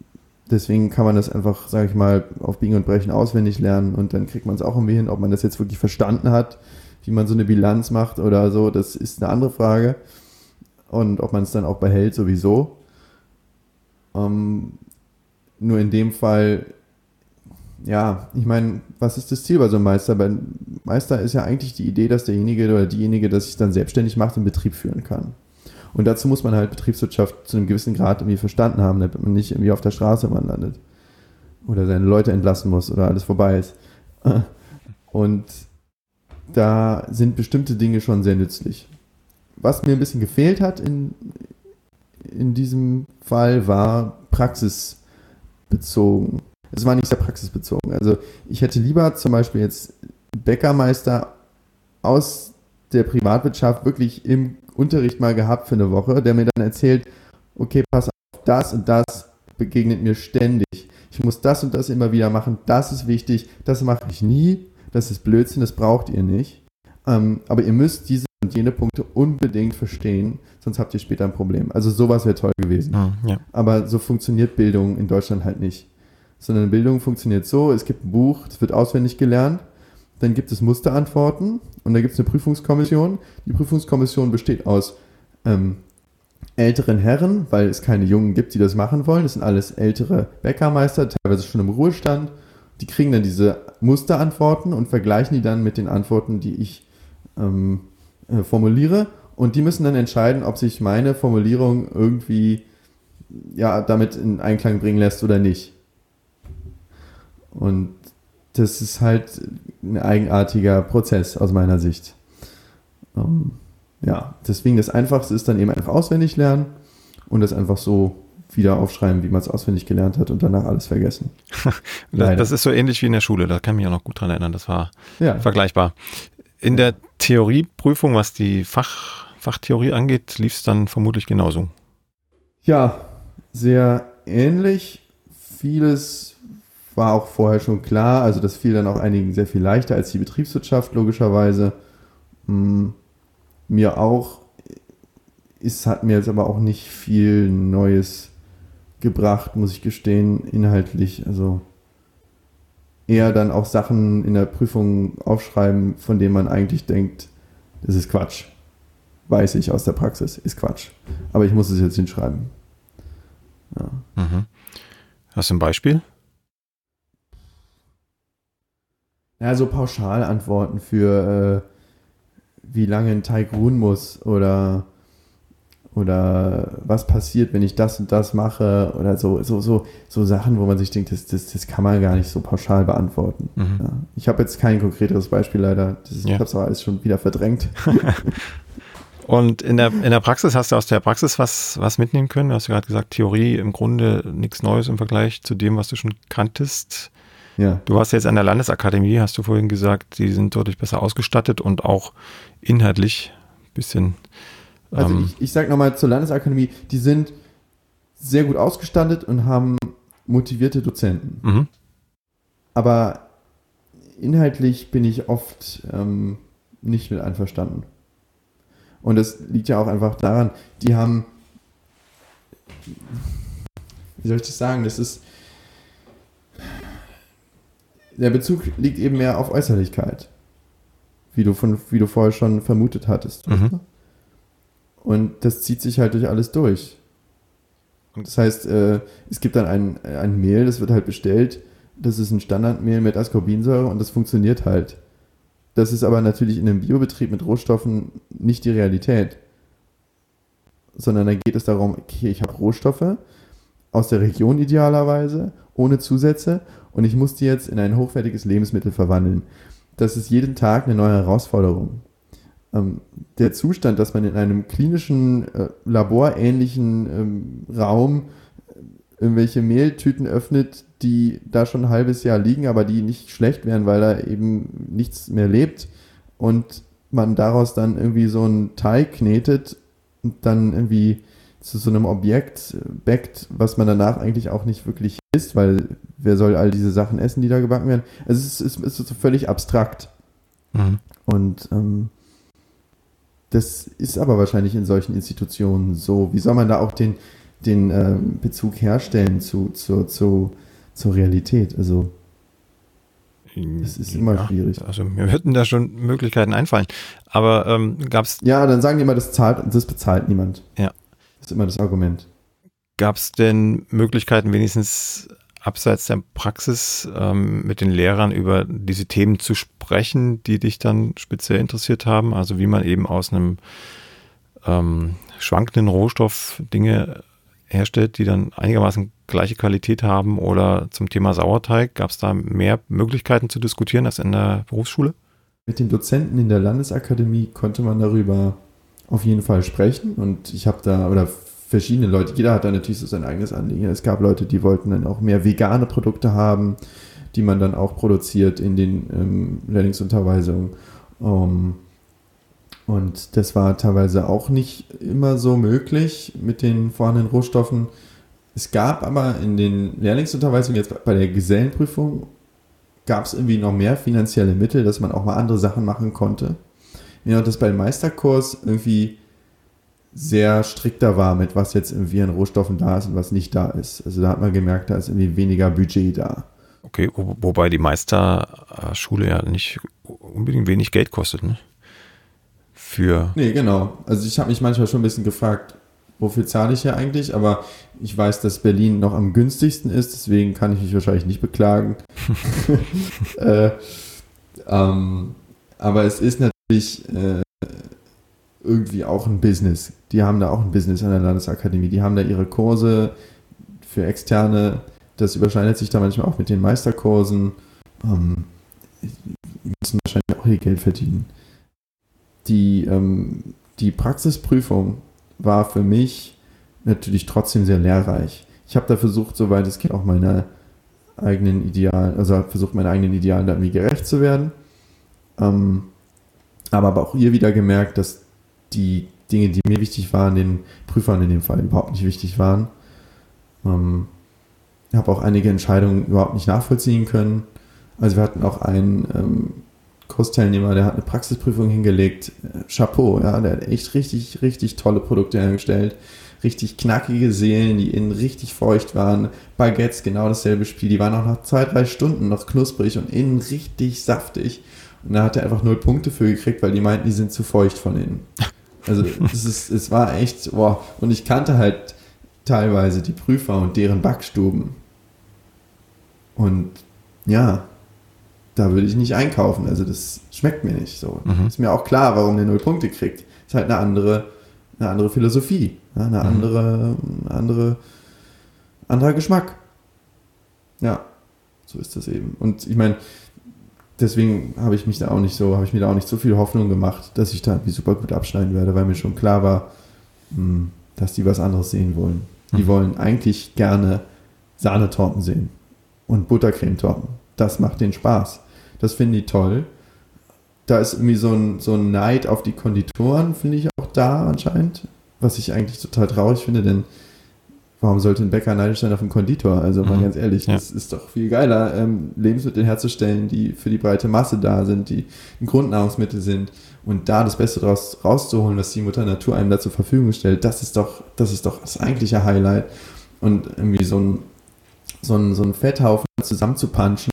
deswegen kann man das einfach, sage ich mal, auf Biegen und Brechen auswendig lernen und dann kriegt man es auch irgendwie hin, ob man das jetzt wirklich verstanden hat wie man so eine Bilanz macht oder so, das ist eine andere Frage. Und ob man es dann auch behält, sowieso. Ähm, nur in dem Fall, ja, ich meine, was ist das Ziel bei so einem Meister? Bei Meister ist ja eigentlich die Idee, dass derjenige oder diejenige das sich dann selbstständig macht und Betrieb führen kann. Und dazu muss man halt Betriebswirtschaft zu einem gewissen Grad irgendwie verstanden haben, damit man nicht irgendwie auf der Straße mal landet. Oder seine Leute entlassen muss oder alles vorbei ist. Und da sind bestimmte Dinge schon sehr nützlich. Was mir ein bisschen gefehlt hat in, in diesem Fall war praxisbezogen. Es war nicht sehr praxisbezogen. Also ich hätte lieber zum Beispiel jetzt Bäckermeister aus der Privatwirtschaft wirklich im Unterricht mal gehabt für eine Woche, der mir dann erzählt, okay, pass auf, das und das begegnet mir ständig. Ich muss das und das immer wieder machen, das ist wichtig, das mache ich nie, das ist Blödsinn, das braucht ihr nicht. Ähm, aber ihr müsst diese und jene Punkte unbedingt verstehen, sonst habt ihr später ein Problem. Also sowas wäre toll gewesen. Mhm, ja. Aber so funktioniert Bildung in Deutschland halt nicht. Sondern Bildung funktioniert so, es gibt ein Buch, es wird auswendig gelernt, dann gibt es Musterantworten und dann gibt es eine Prüfungskommission. Die Prüfungskommission besteht aus ähm, älteren Herren, weil es keine Jungen gibt, die das machen wollen. Das sind alles ältere Bäckermeister, teilweise schon im Ruhestand. Die kriegen dann diese Musterantworten und vergleichen die dann mit den Antworten, die ich ähm, äh, formuliere. Und die müssen dann entscheiden, ob sich meine Formulierung irgendwie ja, damit in Einklang bringen lässt oder nicht. Und das ist halt ein eigenartiger Prozess aus meiner Sicht. Ähm, ja, deswegen das Einfachste ist dann eben einfach auswendig lernen und das einfach so wieder aufschreiben, wie man es auswendig gelernt hat und danach alles vergessen. das, das, ist so ähnlich wie in der Schule, da kann ich mich auch noch gut dran erinnern, das war ja. vergleichbar. In der Theorieprüfung, was die Fach, Fachtheorie angeht, lief es dann vermutlich genauso. Ja, sehr ähnlich. Vieles war auch vorher schon klar, also das fiel dann auch einigen sehr viel leichter als die Betriebswirtschaft, logischerweise. Hm mir auch, es hat mir jetzt aber auch nicht viel Neues gebracht, muss ich gestehen, inhaltlich. Also eher dann auch Sachen in der Prüfung aufschreiben, von denen man eigentlich denkt, das ist Quatsch. Weiß ich aus der Praxis, ist Quatsch. Aber ich muss es jetzt hinschreiben. Ja. Mhm. Hast du ein Beispiel? Ja, so Pauschalantworten für äh, wie lange ein Teig ruhen muss oder, oder was passiert, wenn ich das und das mache oder so, so, so, so Sachen, wo man sich denkt, das, das, das kann man gar nicht so pauschal beantworten. Mhm. Ja. Ich habe jetzt kein konkreteres Beispiel leider. Ist, ja. Ich habe es auch alles schon wieder verdrängt. Und in der, in der Praxis hast du aus der Praxis was, was mitnehmen können? Du hast ja gerade gesagt, Theorie im Grunde nichts Neues im Vergleich zu dem, was du schon kanntest. Ja. Du warst jetzt an der Landesakademie, hast du vorhin gesagt, die sind deutlich besser ausgestattet und auch inhaltlich ein bisschen. Also ähm, ich, ich sage nochmal zur Landesakademie, die sind sehr gut ausgestattet und haben motivierte Dozenten. Mhm. Aber inhaltlich bin ich oft ähm, nicht mit einverstanden. Und das liegt ja auch einfach daran, die haben, wie soll ich das sagen, das ist, der Bezug liegt eben mehr auf Äußerlichkeit. Wie du, von, wie du vorher schon vermutet hattest. Mhm. Und das zieht sich halt durch alles durch. Das heißt, äh, es gibt dann ein, ein Mehl, das wird halt bestellt. Das ist ein Standardmehl mit Ascorbinsäure und das funktioniert halt. Das ist aber natürlich in einem Biobetrieb mit Rohstoffen nicht die Realität. Sondern dann geht es darum, okay, ich habe Rohstoffe aus der Region idealerweise, ohne Zusätze und ich muss die jetzt in ein hochwertiges Lebensmittel verwandeln. Das ist jeden Tag eine neue Herausforderung. Ähm, der Zustand, dass man in einem klinischen, äh, laborähnlichen ähm, Raum äh, irgendwelche Mehltüten öffnet, die da schon ein halbes Jahr liegen, aber die nicht schlecht wären, weil da eben nichts mehr lebt und man daraus dann irgendwie so einen Teig knetet und dann irgendwie zu so einem Objekt backt, was man danach eigentlich auch nicht wirklich isst, weil wer soll all diese Sachen essen, die da gebacken werden? Also es ist, es ist so völlig abstrakt. Mhm. Und ähm, das ist aber wahrscheinlich in solchen Institutionen so. Wie soll man da auch den, den ähm, Bezug herstellen zu, zu, zu, zur Realität? Also das ist immer ja, schwierig. Also mir würden da schon Möglichkeiten einfallen. Aber ähm, gab es. Ja, dann sagen die immer, das, zahlt, das bezahlt niemand. Ja. Das ist immer das Argument. Gab es denn Möglichkeiten, wenigstens abseits der Praxis ähm, mit den Lehrern über diese Themen zu sprechen, die dich dann speziell interessiert haben? Also wie man eben aus einem ähm, schwankenden Rohstoff Dinge herstellt, die dann einigermaßen gleiche Qualität haben oder zum Thema Sauerteig. Gab es da mehr Möglichkeiten zu diskutieren als in der Berufsschule? Mit den Dozenten in der Landesakademie konnte man darüber auf jeden Fall sprechen. Und ich habe da, oder verschiedene Leute, jeder hat da natürlich so sein eigenes Anliegen. Es gab Leute, die wollten dann auch mehr vegane Produkte haben, die man dann auch produziert in den ähm, Lehrlingsunterweisungen. Um, und das war teilweise auch nicht immer so möglich mit den vorhandenen Rohstoffen. Es gab aber in den Lehrlingsunterweisungen, jetzt bei der Gesellenprüfung, gab es irgendwie noch mehr finanzielle Mittel, dass man auch mal andere Sachen machen konnte. ja, das beim Meisterkurs irgendwie sehr strikter war mit was jetzt irgendwie an Rohstoffen da ist und was nicht da ist. Also da hat man gemerkt, da ist irgendwie weniger Budget da. Okay, wo, wobei die Meisterschule ja nicht unbedingt wenig Geld kostet, ne? Für. Nee, genau. Also ich habe mich manchmal schon ein bisschen gefragt, wofür zahle ich hier eigentlich? Aber ich weiß, dass Berlin noch am günstigsten ist, deswegen kann ich mich wahrscheinlich nicht beklagen. äh, ähm, aber es ist natürlich äh, irgendwie auch ein Business. Die haben da auch ein Business an der Landesakademie. Die haben da ihre Kurse für Externe. Das überschneidet sich da manchmal auch mit den Meisterkursen. Ähm, die müssen wahrscheinlich auch ihr Geld verdienen. Die, ähm, die Praxisprüfung war für mich natürlich trotzdem sehr lehrreich. Ich habe da versucht, soweit es geht, auch meine eigenen Idealen, also versucht, meine eigenen Idealen da irgendwie gerecht zu werden. Ähm, aber, aber auch hier wieder gemerkt, dass die Dinge, die mir wichtig waren, den Prüfern in dem Fall überhaupt nicht wichtig waren. Ähm, ich habe auch einige Entscheidungen überhaupt nicht nachvollziehen können. Also wir hatten auch einen ähm, Kursteilnehmer, der hat eine Praxisprüfung hingelegt. Äh, Chapeau, ja, der hat echt richtig, richtig tolle Produkte hergestellt. Richtig knackige Seelen, die innen richtig feucht waren. Baguettes, genau dasselbe Spiel. Die waren auch nach zwei, drei Stunden noch knusprig und innen richtig saftig. Und da hat er einfach null Punkte für gekriegt, weil die meinten, die sind zu feucht von innen. Also es, ist, es war echt, boah. Und ich kannte halt teilweise die Prüfer und deren Backstuben. Und ja, da würde ich nicht einkaufen. Also das schmeckt mir nicht so. Mhm. Ist mir auch klar, warum der null Punkte kriegt. Ist halt eine andere, eine andere Philosophie, eine mhm. andere, eine andere, anderer Geschmack. Ja, so ist das eben. Und ich meine, deswegen habe ich mich da auch nicht so, habe ich mir da auch nicht so viel Hoffnung gemacht, dass ich da wie super gut abschneiden werde, weil mir schon klar war, hm, dass die was anderes sehen wollen. Die mhm. wollen eigentlich gerne Sahnetorten sehen und Buttercremetorten. Das macht den Spaß. Das finden die toll. Da ist irgendwie so ein, so ein Neid auf die Konditoren, finde ich auch da anscheinend. Was ich eigentlich total traurig finde, denn warum sollte ein Bäcker neidisch sein auf einen Konditor? Also mal mhm. ganz ehrlich, ja. das ist doch viel geiler, ähm, Lebensmittel herzustellen, die für die breite Masse da sind, die ein Grundnahrungsmittel sind und da das Beste daraus rauszuholen, was die Mutter Natur einem da zur Verfügung stellt, das ist doch, das ist doch das eigentliche Highlight. Und irgendwie so ein, so ein, so ein Fetthaufen zusammenzupanschen,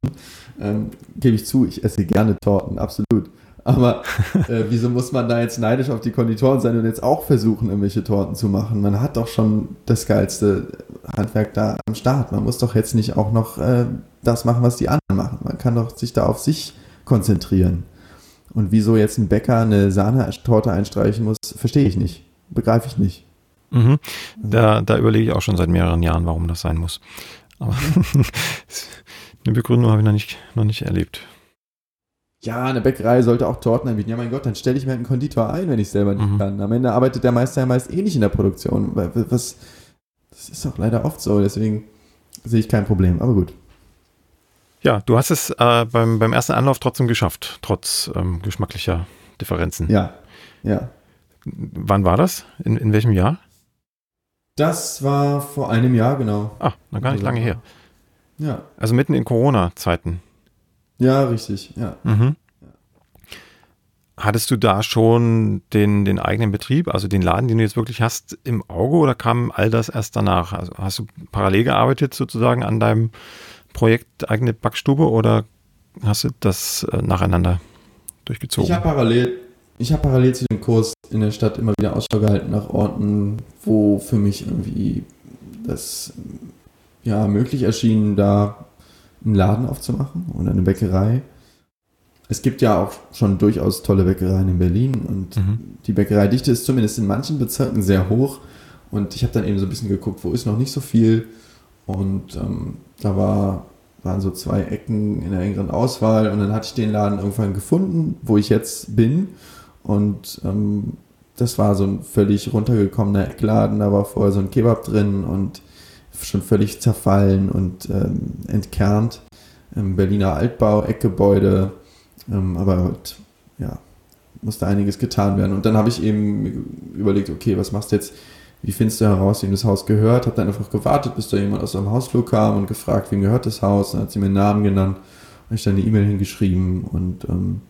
ähm, gebe ich zu, ich esse gerne Torten, absolut. Aber äh, wieso muss man da jetzt neidisch auf die Konditoren sein und jetzt auch versuchen, irgendwelche Torten zu machen? Man hat doch schon das geilste Handwerk da am Start. Man muss doch jetzt nicht auch noch äh, das machen, was die anderen machen. Man kann doch sich da auf sich konzentrieren. Und wieso jetzt ein Bäcker eine Sahnetorte einstreichen muss, verstehe ich nicht. Begreife ich nicht. Mhm. Da, da überlege ich auch schon seit mehreren Jahren, warum das sein muss. Aber eine Begründung habe ich noch nicht, noch nicht erlebt ja, eine Bäckerei sollte auch Torten anbieten. Ja, mein Gott, dann stelle ich mir halt einen Konditor ein, wenn ich selber nicht mhm. kann. Am Ende arbeitet der Meister ja meist eh nicht in der Produktion. Was, das ist auch leider oft so, deswegen sehe ich kein Problem. Aber gut. Ja, du hast es äh, beim, beim ersten Anlauf trotzdem geschafft, trotz ähm, geschmacklicher Differenzen. Ja, ja. Wann war das? In, in welchem Jahr? Das war vor einem Jahr, genau. Ah, noch gar nicht also, lange her. Ja. Also mitten in Corona-Zeiten. Ja, richtig, ja. Mhm. Hattest du da schon den, den eigenen Betrieb, also den Laden, den du jetzt wirklich hast, im Auge oder kam all das erst danach? Also hast du parallel gearbeitet sozusagen an deinem Projekt eigene Backstube oder hast du das äh, nacheinander durchgezogen? Ich habe parallel, ich habe parallel zu dem Kurs in der Stadt immer wieder Ausschau gehalten nach Orten, wo für mich irgendwie das ja möglich erschien, da einen Laden aufzumachen oder eine Bäckerei. Es gibt ja auch schon durchaus tolle Bäckereien in Berlin und mhm. die Bäckereidichte ist zumindest in manchen Bezirken sehr hoch. Und ich habe dann eben so ein bisschen geguckt, wo ist noch nicht so viel. Und ähm, da war, waren so zwei Ecken in der engeren Auswahl. Und dann hatte ich den Laden irgendwann gefunden, wo ich jetzt bin. Und ähm, das war so ein völlig runtergekommener Eckladen. Da war vorher so ein Kebab drin und schon völlig zerfallen und ähm, entkernt. Im Berliner Altbau, Eckgebäude, ähm, aber halt, ja, musste einiges getan werden. Und dann habe ich eben überlegt, okay, was machst du jetzt? Wie findest du heraus, wem das Haus gehört? Habe dann einfach gewartet, bis da jemand aus seinem Hausflur kam und gefragt, wem gehört das Haus? Dann hat sie mir einen Namen genannt, habe ich dann eine E-Mail hingeschrieben und ähm,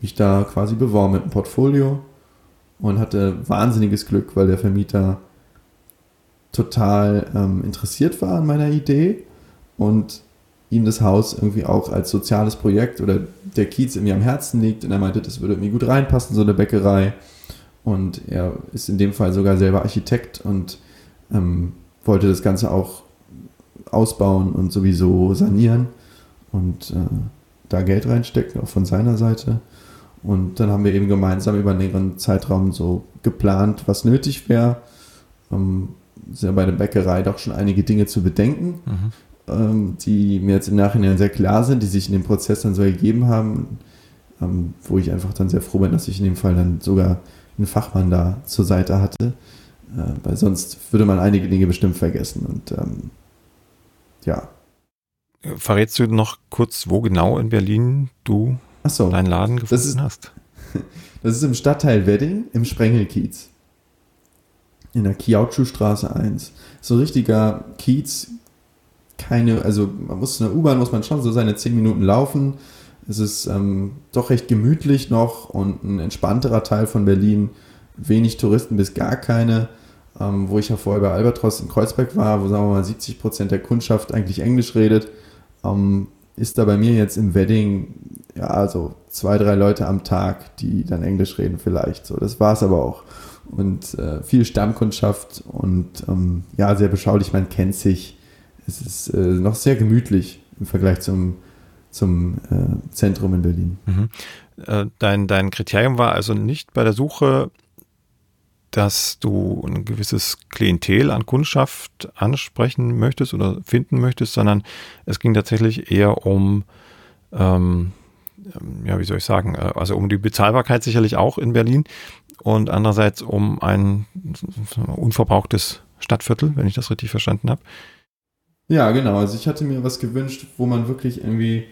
mich da quasi beworben mit einem Portfolio und hatte wahnsinniges Glück, weil der Vermieter total ähm, interessiert war an meiner Idee und ihm das Haus irgendwie auch als soziales Projekt oder der Kiez irgendwie am Herzen liegt und er meinte, das würde irgendwie gut reinpassen, so eine Bäckerei. Und er ist in dem Fall sogar selber Architekt und ähm, wollte das Ganze auch ausbauen und sowieso sanieren und äh, da Geld reinstecken, auch von seiner Seite. Und dann haben wir eben gemeinsam über einen längeren Zeitraum so geplant, was nötig wäre. Ähm, sind ja bei der Bäckerei doch schon einige Dinge zu bedenken, mhm. ähm, die mir jetzt im Nachhinein sehr klar sind, die sich in dem Prozess dann so ergeben haben, ähm, wo ich einfach dann sehr froh bin, dass ich in dem Fall dann sogar einen Fachmann da zur Seite hatte, äh, weil sonst würde man einige Dinge bestimmt vergessen und ähm, ja. Verrätst du noch kurz, wo genau in Berlin du so, deinen Laden gefunden das ist, hast? Das ist im Stadtteil Wedding im Sprengelkiez in der Kiautschuhstraße 1. So richtiger Kiez, keine, also man muss in der U-Bahn, muss man schon so seine 10 Minuten laufen. Es ist ähm, doch recht gemütlich noch und ein entspannterer Teil von Berlin. Wenig Touristen bis gar keine. Ähm, wo ich ja vorher bei Albatros in Kreuzberg war, wo sagen wir mal 70 Prozent der Kundschaft eigentlich Englisch redet, ähm, ist da bei mir jetzt im Wedding ja also zwei, drei Leute am Tag, die dann Englisch reden vielleicht. So, das war es aber auch und äh, viel Stammkundschaft und ähm, ja, sehr beschaulich, man kennt sich. Es ist äh, noch sehr gemütlich im Vergleich zum, zum äh, Zentrum in Berlin. Mhm. Äh, dein, dein Kriterium war also nicht bei der Suche, dass du ein gewisses Klientel an Kundschaft ansprechen möchtest oder finden möchtest, sondern es ging tatsächlich eher um ähm, ja, wie soll ich sagen, äh, also um die Bezahlbarkeit sicherlich auch in Berlin, und andererseits um ein unverbrauchtes Stadtviertel, wenn ich das richtig verstanden habe. Ja, genau. Also ich hatte mir was gewünscht, wo man wirklich irgendwie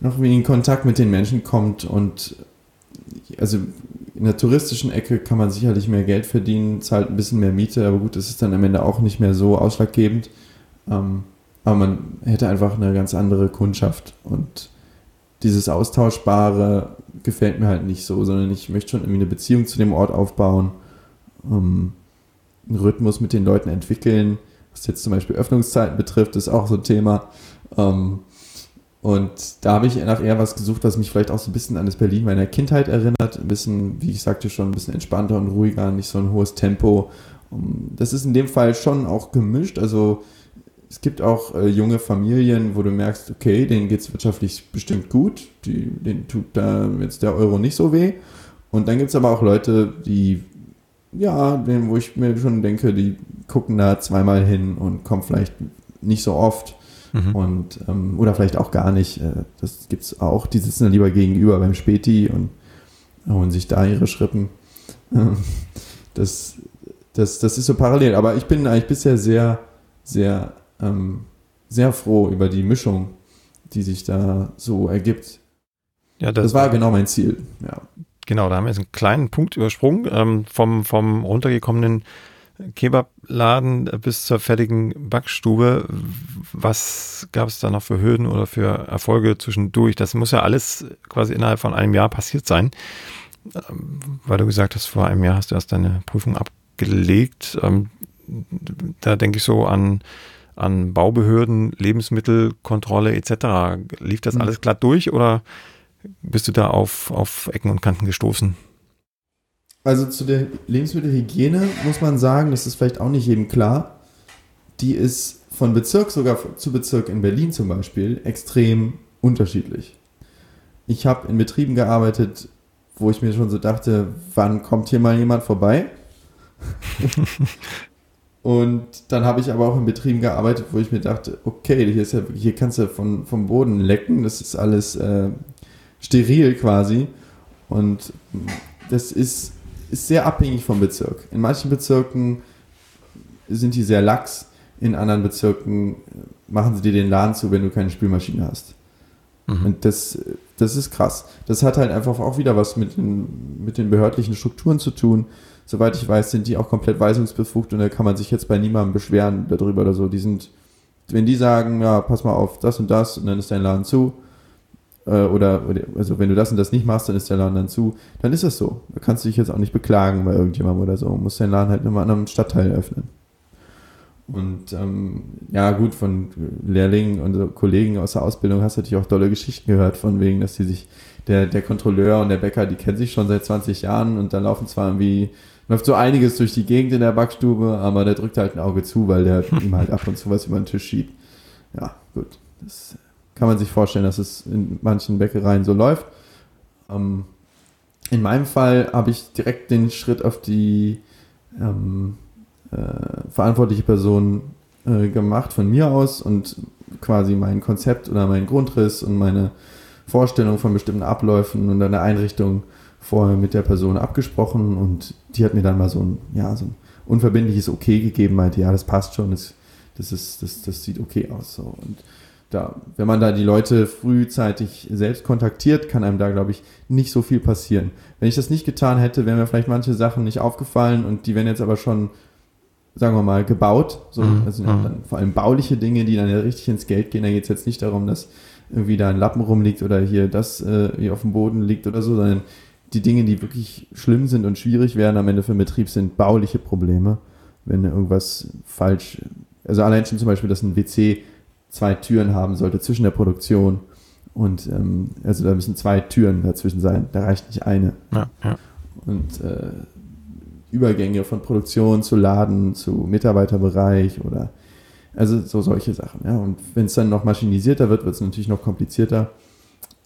noch wie in Kontakt mit den Menschen kommt und also in der touristischen Ecke kann man sicherlich mehr Geld verdienen, zahlt ein bisschen mehr Miete, aber gut, das ist dann am Ende auch nicht mehr so ausschlaggebend. Ähm, aber man hätte einfach eine ganz andere Kundschaft und dieses Austauschbare gefällt mir halt nicht so, sondern ich möchte schon irgendwie eine Beziehung zu dem Ort aufbauen, ähm, einen Rhythmus mit den Leuten entwickeln. Was jetzt zum Beispiel Öffnungszeiten betrifft, ist auch so ein Thema. Ähm, und da habe ich nach eher was gesucht, was mich vielleicht auch so ein bisschen an das Berlin meiner Kindheit erinnert. Ein bisschen, wie ich sagte schon, ein bisschen entspannter und ruhiger, nicht so ein hohes Tempo. Das ist in dem Fall schon auch gemischt. Also es gibt auch äh, junge Familien, wo du merkst, okay, denen geht es wirtschaftlich bestimmt gut, die, denen tut da jetzt der Euro nicht so weh. Und dann gibt es aber auch Leute, die, ja, denen, wo ich mir schon denke, die gucken da zweimal hin und kommen vielleicht nicht so oft. Mhm. Und, ähm, oder vielleicht auch gar nicht. Äh, das gibt es auch. Die sitzen dann lieber gegenüber beim Späti und holen sich da ihre Schrippen. Ähm, das, das, das ist so parallel. Aber ich bin eigentlich bisher sehr, sehr ähm, sehr froh über die Mischung, die sich da so ergibt. Ja, das, das war genau mein Ziel. Ja. Genau, da haben wir jetzt einen kleinen Punkt übersprungen ähm, vom, vom runtergekommenen Kebabladen bis zur fertigen Backstube. Was gab es da noch für Hürden oder für Erfolge zwischendurch? Das muss ja alles quasi innerhalb von einem Jahr passiert sein. Ähm, weil du gesagt hast, vor einem Jahr hast du erst deine Prüfung abgelegt. Ähm, da denke ich so an an Baubehörden, Lebensmittelkontrolle etc. Lief das mhm. alles glatt durch oder bist du da auf, auf Ecken und Kanten gestoßen? Also zu der Lebensmittelhygiene muss man sagen, das ist vielleicht auch nicht jedem klar. Die ist von Bezirk sogar zu Bezirk in Berlin zum Beispiel extrem unterschiedlich. Ich habe in Betrieben gearbeitet, wo ich mir schon so dachte, wann kommt hier mal jemand vorbei? Und dann habe ich aber auch in Betrieben gearbeitet, wo ich mir dachte, okay, hier, ja, hier kannst du von, vom Boden lecken, das ist alles äh, steril quasi. Und das ist, ist sehr abhängig vom Bezirk. In manchen Bezirken sind die sehr lax, in anderen Bezirken machen sie dir den Laden zu, wenn du keine Spülmaschine hast. Mhm. Und das, das ist krass. Das hat halt einfach auch wieder was mit den, mit den behördlichen Strukturen zu tun soweit ich weiß, sind die auch komplett weisungsbefugt und da kann man sich jetzt bei niemandem beschweren darüber oder so. Die sind, wenn die sagen, ja, pass mal auf das und das und dann ist dein Laden zu, äh, oder, also wenn du das und das nicht machst, dann ist der Laden dann zu, dann ist das so. Da kannst du dich jetzt auch nicht beklagen bei irgendjemandem oder so. Du musst den Laden halt in einem anderen Stadtteil öffnen. Und ähm, ja, gut, von Lehrlingen und Kollegen aus der Ausbildung hast du natürlich auch tolle Geschichten gehört, von wegen, dass die sich, der, der Kontrolleur und der Bäcker, die kennen sich schon seit 20 Jahren und da laufen zwar irgendwie, läuft so einiges durch die Gegend in der Backstube, aber der drückt halt ein Auge zu, weil der ihm halt ab und zu was über den Tisch schiebt. Ja, gut. Das kann man sich vorstellen, dass es in manchen Bäckereien so läuft. Ähm, in meinem Fall habe ich direkt den Schritt auf die ähm, äh, verantwortliche Person äh, gemacht von mir aus und quasi mein Konzept oder mein Grundriss und meine Vorstellung von bestimmten Abläufen und einer Einrichtung vorher mit der Person abgesprochen und die hat mir dann mal so ein, ja, so ein unverbindliches Okay gegeben, meinte, ja, das passt schon, das, das, ist, das, das sieht okay aus. So. Und da, wenn man da die Leute frühzeitig selbst kontaktiert, kann einem da, glaube ich, nicht so viel passieren. Wenn ich das nicht getan hätte, wären mir vielleicht manche Sachen nicht aufgefallen und die wären jetzt aber schon, sagen wir mal, gebaut. So, mhm. Also mhm. dann vor allem bauliche Dinge, die dann ja richtig ins Geld gehen. Da geht es jetzt nicht darum, dass irgendwie da ein Lappen rumliegt oder hier das äh, hier auf dem Boden liegt oder so, sondern die Dinge, die wirklich schlimm sind und schwierig werden am Ende für den Betrieb, sind bauliche Probleme. Wenn irgendwas falsch, also allein schon zum Beispiel, dass ein WC zwei Türen haben sollte zwischen der Produktion. Und ähm, also da müssen zwei Türen dazwischen sein. Da reicht nicht eine. Ja, ja. Und äh, Übergänge von Produktion zu Laden, zu Mitarbeiterbereich oder also so solche Sachen. Ja. Und wenn es dann noch maschinisierter wird, wird es natürlich noch komplizierter.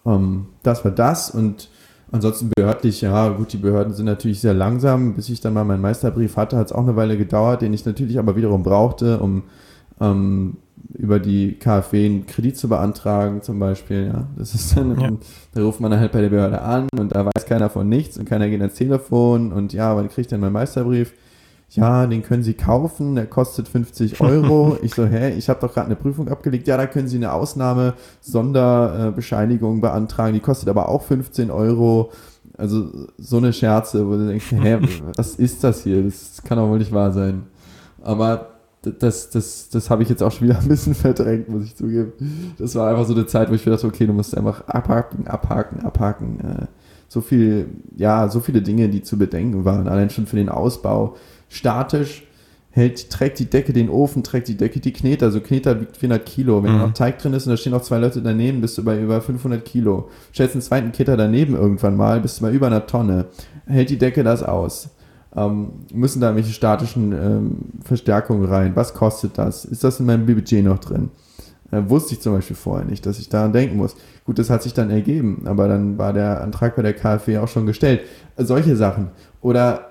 Ähm, das war das und ansonsten behördlich, ja gut, die Behörden sind natürlich sehr langsam. Bis ich dann mal meinen Meisterbrief hatte, hat es auch eine Weile gedauert, den ich natürlich aber wiederum brauchte, um ähm, über die KfW einen Kredit zu beantragen, zum Beispiel. Ja, das ist dann, ja. da ruft man dann halt bei der Behörde an und da weiß keiner von nichts und keiner geht ans Telefon und ja, wann kriegt denn mein Meisterbrief? Ja, den können Sie kaufen, der kostet 50 Euro. ich so, hä, ich habe doch gerade eine Prüfung abgelegt. Ja, da können Sie eine Ausnahme-Sonderbescheinigung beantragen, die kostet aber auch 15 Euro. Also so eine Scherze, wo du denkst, hä, was ist das hier? Das kann doch wohl nicht wahr sein. Aber das, das, das habe ich jetzt auch schon wieder ein bisschen verdrängt, muss ich zugeben. Das war einfach so eine Zeit, wo ich mir dachte, okay, du musst einfach abhaken, abhaken, abhaken. Äh, so viel, ja, so viele Dinge, die zu bedenken waren. Allein schon für den Ausbau. Statisch hält, trägt die Decke den Ofen, trägt die Decke die Kneter. Also Kneter wiegt 400 Kilo. Wenn mhm. noch Teig drin ist und da stehen noch zwei Leute daneben, bist du bei über 500 Kilo. Stellst einen zweiten Keter daneben irgendwann mal, bist du bei über einer Tonne. Hält die Decke das aus? Ähm, müssen da irgendwelche statischen ähm, Verstärkungen rein? Was kostet das? Ist das in meinem Budget noch drin? Äh, wusste ich zum Beispiel vorher nicht, dass ich daran denken muss. Gut, das hat sich dann ergeben, aber dann war der Antrag bei der KfW auch schon gestellt. Äh, solche Sachen. Oder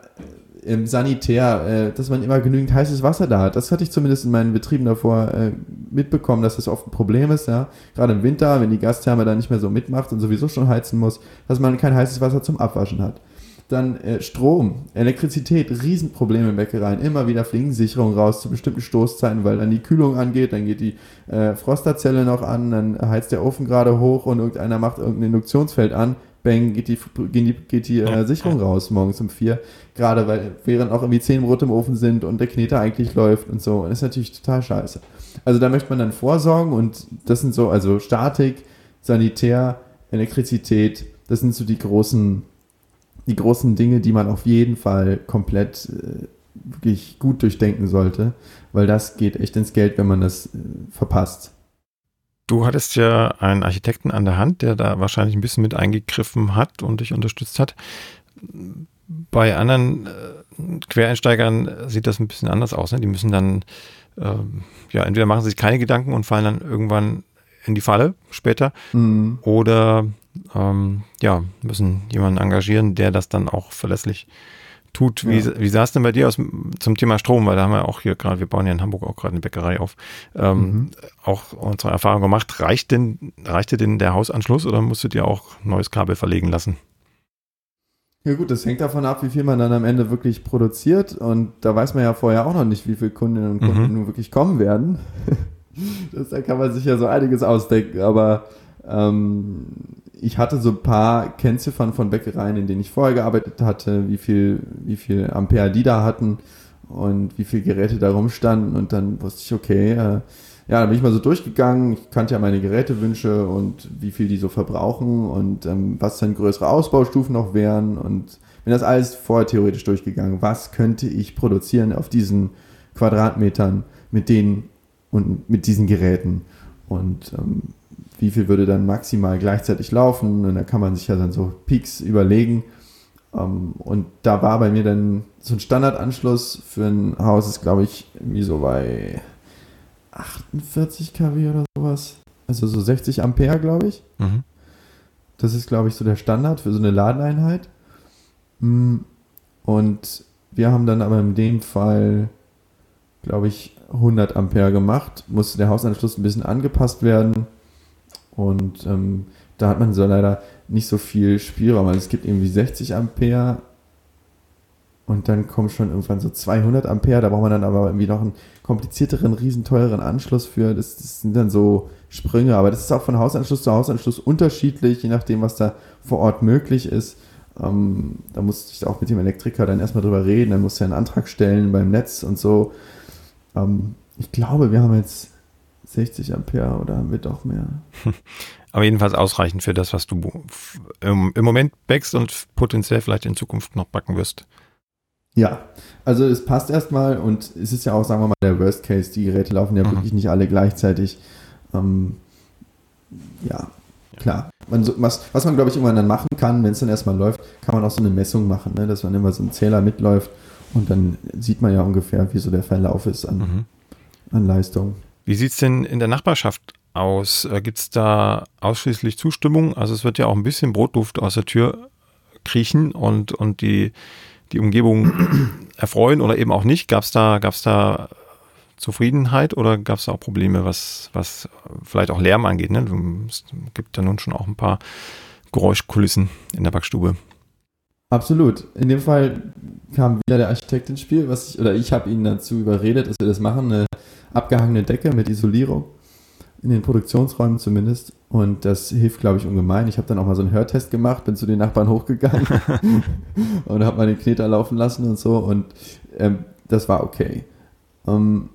äh, im Sanitär, äh, dass man immer genügend heißes Wasser da hat. Das hatte ich zumindest in meinen Betrieben davor äh, mitbekommen, dass das oft ein Problem ist, ja. Gerade im Winter, wenn die Gastherme da nicht mehr so mitmacht und sowieso schon heizen muss, dass man kein heißes Wasser zum Abwaschen hat. Dann äh, Strom, Elektrizität, Riesenprobleme in Bäckereien. Immer wieder fliegen Sicherungen raus zu bestimmten Stoßzeiten, weil dann die Kühlung angeht, dann geht die äh, Frosterzelle noch an, dann heizt der Ofen gerade hoch und irgendeiner macht irgendein Induktionsfeld an. Bang, geht die, geht die, geht die äh, Sicherung raus morgens um vier. Gerade weil, während auch irgendwie zehn Brote im Ofen sind und der Kneter eigentlich läuft und so. Und das ist natürlich total scheiße. Also da möchte man dann vorsorgen und das sind so, also Statik, Sanitär, Elektrizität, das sind so die großen die großen Dinge, die man auf jeden Fall komplett äh, wirklich gut durchdenken sollte, weil das geht echt ins Geld, wenn man das äh, verpasst. Du hattest ja einen Architekten an der Hand, der da wahrscheinlich ein bisschen mit eingegriffen hat und dich unterstützt hat. Bei anderen äh, Quereinsteigern sieht das ein bisschen anders aus. Ne? Die müssen dann, äh, ja, entweder machen sie sich keine Gedanken und fallen dann irgendwann in die Falle später mhm. oder ähm, ja, müssen jemanden engagieren, der das dann auch verlässlich tut. Wie, ja. wie sah es denn bei dir aus zum Thema Strom? Weil da haben wir auch hier gerade, wir bauen ja in Hamburg auch gerade eine Bäckerei auf, ähm, mhm. auch unsere Erfahrung gemacht. Reicht denn, reichte denn der Hausanschluss oder musstet ihr auch neues Kabel verlegen lassen? Ja gut, das hängt davon ab, wie viel man dann am Ende wirklich produziert und da weiß man ja vorher auch noch nicht, wie viele Kundinnen und Kunden mhm. nun wirklich kommen werden. das, da kann man sich ja so einiges ausdenken, aber ähm, ich hatte so ein paar Kennziffern von Bäckereien, in denen ich vorher gearbeitet hatte, wie viel, wie viel Ampere die da hatten und wie viele Geräte da rumstanden und dann wusste ich, okay, äh, ja, dann bin ich mal so durchgegangen. Ich kannte ja meine Gerätewünsche und wie viel die so verbrauchen und ähm, was dann größere Ausbaustufen noch wären und bin das alles vorher theoretisch durchgegangen. Was könnte ich produzieren auf diesen Quadratmetern mit denen und mit diesen Geräten? Und ähm, wie viel würde dann maximal gleichzeitig laufen? Und da kann man sich ja dann so Peaks überlegen. Um, ähm, und da war bei mir dann so ein Standardanschluss für ein Haus, ist glaube ich irgendwie so bei 48 kW oder sowas. Also so 60 Ampere, glaube ich. Mhm. Das ist, glaube ich, so der Standard für so eine Ladeneinheit. Mm, und wir haben dann aber in dem Fall, glaube ich, 100 Ampere gemacht. Musste der Hausanschluss ein bisschen angepasst werden. Und ähm, da hat man so leider nicht so viel Spielraum. Also es gibt irgendwie 60 Ampere und dann kommen schon irgendwann so 200 Ampere. Da braucht man dann aber irgendwie noch einen komplizierteren, riesenteuren Anschluss für. Das, das, sind dann so Sprünge. Aber das ist auch von Hausanschluss zu Hausanschluss unterschiedlich, je nachdem, was da vor Ort möglich ist. Ähm, da musste ich auch mit dem Elektriker dann erstmal drüber reden. Dann musste er einen Antrag stellen beim Netz und so. Ähm, ich glaube, wir haben jetzt 60 Ampere oder haben wir doch mehr? Aber jedenfalls ausreichend für das, was du im, im Moment backst und potenziell vielleicht in Zukunft noch backen wirst. Ja, also es passt erstmal und es ist ja auch, sagen wir mal, der Worst Case. Die Geräte laufen ja mhm. wirklich nicht alle gleichzeitig. Ähm, ja, klar. Man, was, was man, glaube ich, irgendwann dann machen kann, wenn es dann erstmal läuft, kann man auch so eine Messung machen, ne? dass man immer so ein Zähler mitläuft und dann sieht man ja ungefähr, wie so der Verlauf ist an, mhm. an Leistung. Wie sieht es denn in der Nachbarschaft aus? Äh, Gibt es da ausschließlich Zustimmung? Also es wird ja auch ein bisschen Brotduft aus der Tür kriechen und, und die, die Umgebung erfreuen oder eben auch nicht. Gab es da, gab's da Zufriedenheit oder gab es da auch Probleme, was, was vielleicht auch Lärm angeht? Ne? Es gibt da nun schon auch ein paar Geräuschkulissen in der Backstube. Absolut. In dem Fall kam wieder der Architekt ins Spiel, was ich, oder ich habe ihn dazu überredet, dass wir das machen. Eine abgehangene Decke mit Isolierung, in den Produktionsräumen zumindest. Und das hilft, glaube ich, ungemein. Ich habe dann auch mal so einen Hörtest gemacht, bin zu den Nachbarn hochgegangen und habe mal den Kneter laufen lassen und so. Und ähm, das war okay. Ähm,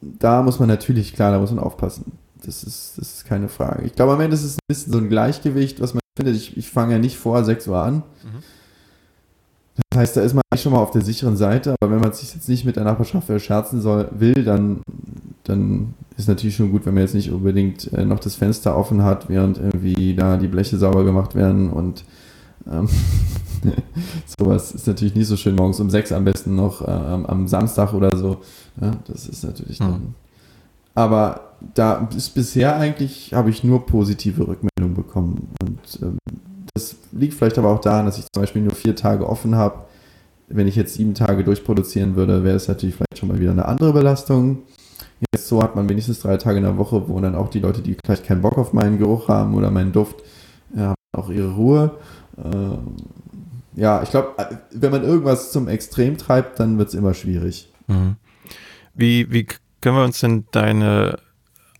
da muss man natürlich, klar, da muss man aufpassen. Das ist, das ist keine Frage. Ich glaube, am Ende ist es ein bisschen so ein Gleichgewicht, was man findet. Ich, ich fange ja nicht vor 6 Uhr an. Mhm das heißt, da ist man schon mal auf der sicheren Seite, aber wenn man sich jetzt nicht mit der Nachbarschaft verscherzen soll, will, dann, dann ist natürlich schon gut, wenn man jetzt nicht unbedingt äh, noch das Fenster offen hat, während irgendwie da die Bleche sauber gemacht werden und ähm, sowas ist natürlich nicht so schön morgens um sechs am besten noch äh, am Samstag oder so. Ja, das ist natürlich dann. Mhm. Aber da ist bisher eigentlich, habe ich nur positive Rückmeldungen bekommen und ähm, das liegt vielleicht aber auch daran, dass ich zum Beispiel nur vier Tage offen habe. Wenn ich jetzt sieben Tage durchproduzieren würde, wäre es natürlich vielleicht schon mal wieder eine andere Belastung. Jetzt so hat man wenigstens drei Tage in der Woche, wo dann auch die Leute, die vielleicht keinen Bock auf meinen Geruch haben oder meinen Duft, haben auch ihre Ruhe. Ähm, ja, ich glaube, wenn man irgendwas zum Extrem treibt, dann wird es immer schwierig. Mhm. Wie, wie können wir uns denn deine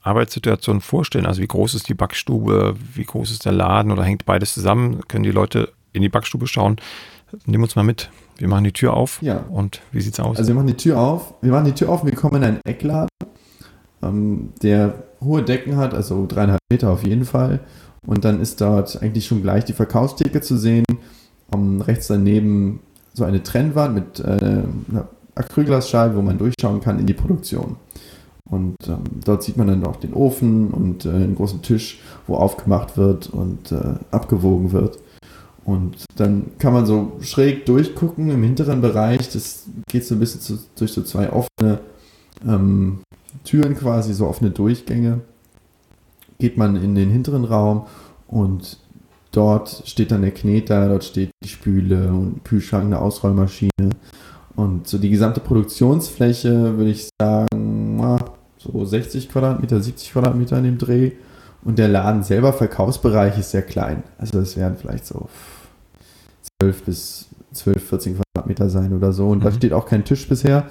Arbeitssituation vorstellen? Also wie groß ist die Backstube, wie groß ist der Laden oder hängt beides zusammen? Können die Leute in die Backstube schauen? Nehmen uns mal mit. Wir machen die Tür auf. Ja. Und wie sieht's aus? Also wir machen die Tür auf. Wir machen die Tür auf und wir kommen in einen Eckladen, ähm, der hohe Decken hat, also dreieinhalb Meter auf jeden Fall. Und dann ist dort eigentlich schon gleich die Verkaufstheke zu sehen. Um, rechts daneben so eine Trennwand mit äh, einer Acrylglasscheibe, wo man durchschauen kann in die Produktion. Und ähm, dort sieht man dann auch den Ofen und äh, einen großen Tisch, wo aufgemacht wird und äh, abgewogen wird. Und dann kann man so schräg durchgucken im hinteren Bereich. Das geht so ein bisschen zu, durch so zwei offene ähm, Türen quasi, so offene Durchgänge. Geht man in den hinteren Raum und dort steht dann der Kneter, dort steht die Spüle und Kühlschrank, eine Ausrollmaschine. Und so die gesamte Produktionsfläche, würde ich sagen, so 60 Quadratmeter, 70 Quadratmeter in dem Dreh. Und der Laden selber, Verkaufsbereich, ist sehr klein. Also es werden vielleicht so 12 bis 12, 14 Quadratmeter sein oder so. Und mhm. da steht auch kein Tisch bisher.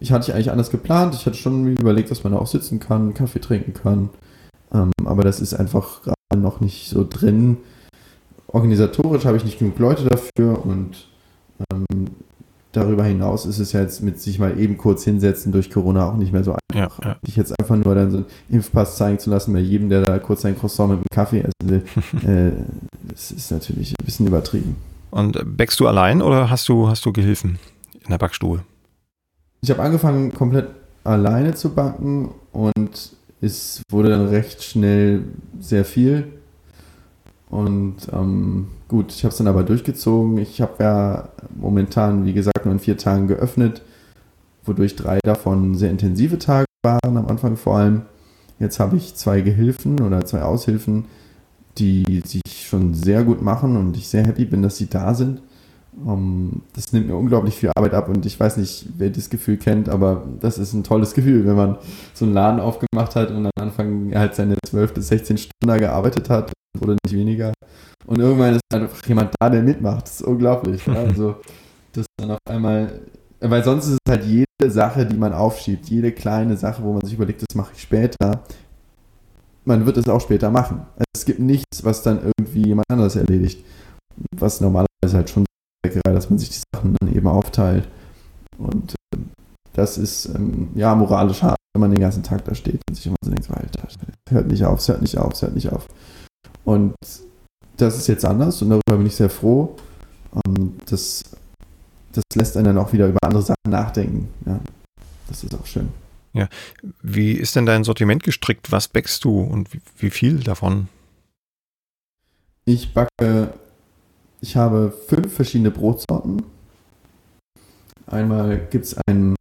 Ich hatte eigentlich anders geplant. Ich hatte schon überlegt, dass man da auch sitzen kann, Kaffee trinken kann. Ähm, aber das ist einfach gerade noch nicht so drin. Organisatorisch habe ich nicht genug Leute dafür und ähm, darüber hinaus ist es ja jetzt mit sich mal eben kurz hinsetzen durch Corona auch nicht mehr so einfach. Ja, ja. Dich jetzt einfach nur dann so einen Impfpass zeigen zu lassen bei jedem, der da kurz sein Croissant mit einem Kaffee essen will, äh, das ist natürlich ein bisschen übertrieben. Und backst du allein oder hast du, hast du Gehilfen in der Backstube? Ich habe angefangen komplett alleine zu backen und es wurde dann recht schnell sehr viel. Und ähm, gut, ich habe es dann aber durchgezogen. Ich habe ja momentan, wie gesagt, nur in vier Tagen geöffnet, wodurch drei davon sehr intensive Tage waren, am Anfang vor allem. Jetzt habe ich zwei Gehilfen oder zwei Aushilfen, die sich schon sehr gut machen und ich sehr happy bin, dass sie da sind. Um, ähm, das nimmt mir unglaublich viel Arbeit ab und ich weiß nicht, wer das Gefühl kennt, aber das ist ein tolles Gefühl, wenn man so einen Laden aufgemacht hat und am Anfang halt seine 12 bis 16 Stunden gearbeitet hat oder nicht weniger. Und irgendwann ist einfach jemand da, der mitmacht. Das ist unglaublich. Ja? Also, das dann auf einmal, weil sonst ist es halt jede Sache, die man aufschiebt, jede kleine Sache, wo man sich überlegt, das mache ich später. Man wird es auch später machen. Es gibt nichts, was dann irgendwie jemand anderes erledigt. Was normalerweise halt schon dass man sich die Sachen dann eben aufteilt. Und äh, das ist ähm, ja moralisch hart, wenn man den ganzen Tag da steht und sich immer so denkt, Alter, hört nicht auf, es hört nicht auf, es hört nicht auf. Und das ist jetzt anders und darüber bin ich sehr froh. Und das, das lässt einen dann auch wieder über andere Sachen nachdenken. Ja, das ist auch schön. Ja, wie ist denn dein Sortiment gestrickt? Was backst du und wie, wie viel davon? Ich backe, ich habe fünf verschiedene Brotsorten. Einmal gibt es ein,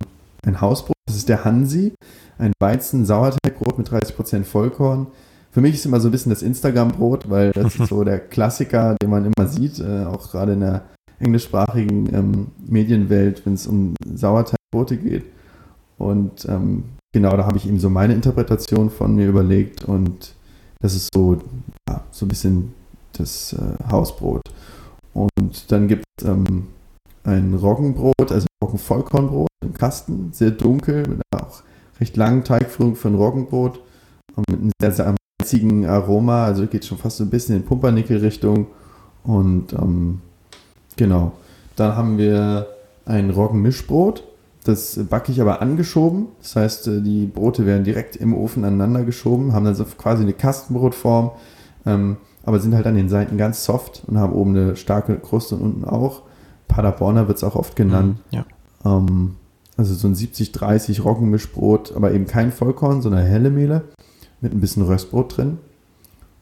ein Hausbrot, das ist der Hansi, ein Weizen-Sauerteigbrot mit 30% Vollkorn. Für mich ist immer so ein bisschen das Instagram-Brot, weil das ist so der Klassiker, den man immer sieht, äh, auch gerade in der englischsprachigen ähm, Medienwelt, wenn es um Sauerteigbrote geht. Und ähm, genau, da habe ich eben so meine Interpretation von mir überlegt und das ist so, ja, so ein bisschen das äh, Hausbrot. Und dann gibt es ähm, ein Roggenbrot, also Roggenvollkornbrot im Kasten, sehr dunkel, mit auch recht langen Teigführung für ein Roggenbrot mit einem sehr, sehr salzigen Aroma, also geht schon fast so ein bisschen in Pumpernickel-Richtung. Und ähm, genau, dann haben wir ein Roggenmischbrot. Das backe ich aber angeschoben. Das heißt, äh, die Brote werden direkt im Ofen aneinander geschoben, haben dann so quasi eine Kastenbrotform, ähm, aber sind halt an den Seiten ganz soft und haben oben eine starke Kruste und unten auch. Paderborner wird es auch oft genannt. Mhm, ja. Ähm, also so ein 70-30 Roggenmischbrot, aber eben kein Vollkorn, sondern helle Mehle mit ein bisschen Röstbrot drin.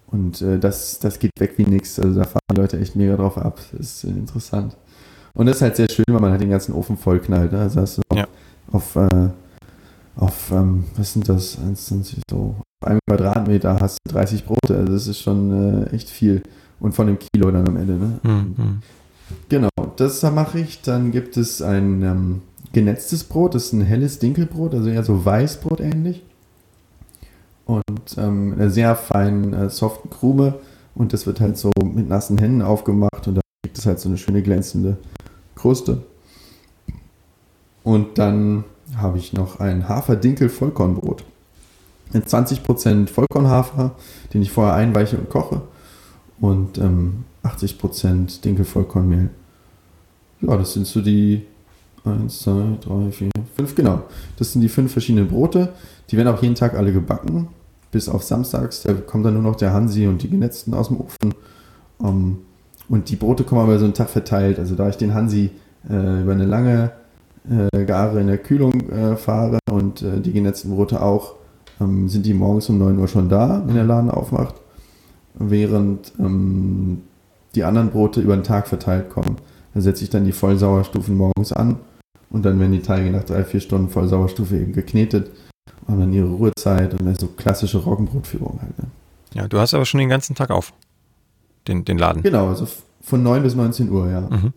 Und äh, das, das geht weg wie nichts. Also da fahren die Leute echt mega drauf ab. Das ist äh, interessant. Und das ist halt sehr schön, weil man halt den ganzen Ofen voll knallt. Ne? Also hast du auf, ja. auf, äh, auf ähm, was sind das? So, auf einem Quadratmeter hast du 30 Brote. Also das ist schon äh, echt viel. Und von dem Kilo dann am Ende. Ne? Mhm. Genau, das mache ich. Dann gibt es ein ähm, genetztes Brot. Das ist ein helles Dinkelbrot, also eher so Weißbrot ähnlich und ähm, einer sehr feinen, äh, soften Krume. Und das wird halt so mit nassen Händen aufgemacht und da gibt es halt so eine schöne glänzende Kruste. Und dann habe ich noch ein Hafer-Dinkel-Vollkornbrot. Mit 20% Vollkornhafer, den ich vorher einweiche und koche. Und ähm, 80% Dinkel-Vollkornmehl. Ja, das sind so die 1, 2, 3, 4, 5, genau. Das sind die fünf verschiedenen Brote. Die werden auch jeden Tag alle gebacken bis auf samstags. Da kommt dann nur noch der Hansi und die Genetzten aus dem Ofen. Ähm, und die Brote kommen aber so einen Tag verteilt. Also da ich den Hansi äh, über eine lange äh, Gare in der Kühlung äh, fahre und äh, die genetzten Brote auch, ähm, sind die morgens um 9 Uhr schon da, wenn der Laden aufmacht. Während ähm, die anderen Brote über den Tag verteilt kommen. Da setze ich dann die Vollsauerstufen morgens an und dann werden die Teige nach drei, vier Stunden Vollsauerstufe eben geknetet haben dann ihre Ruhezeit und dann so klassische Roggenbrotführung halt. Ne? Ja, du hast aber schon den ganzen Tag auf, den, den Laden. Genau, also von 9 bis 19 Uhr, ja. Mhm.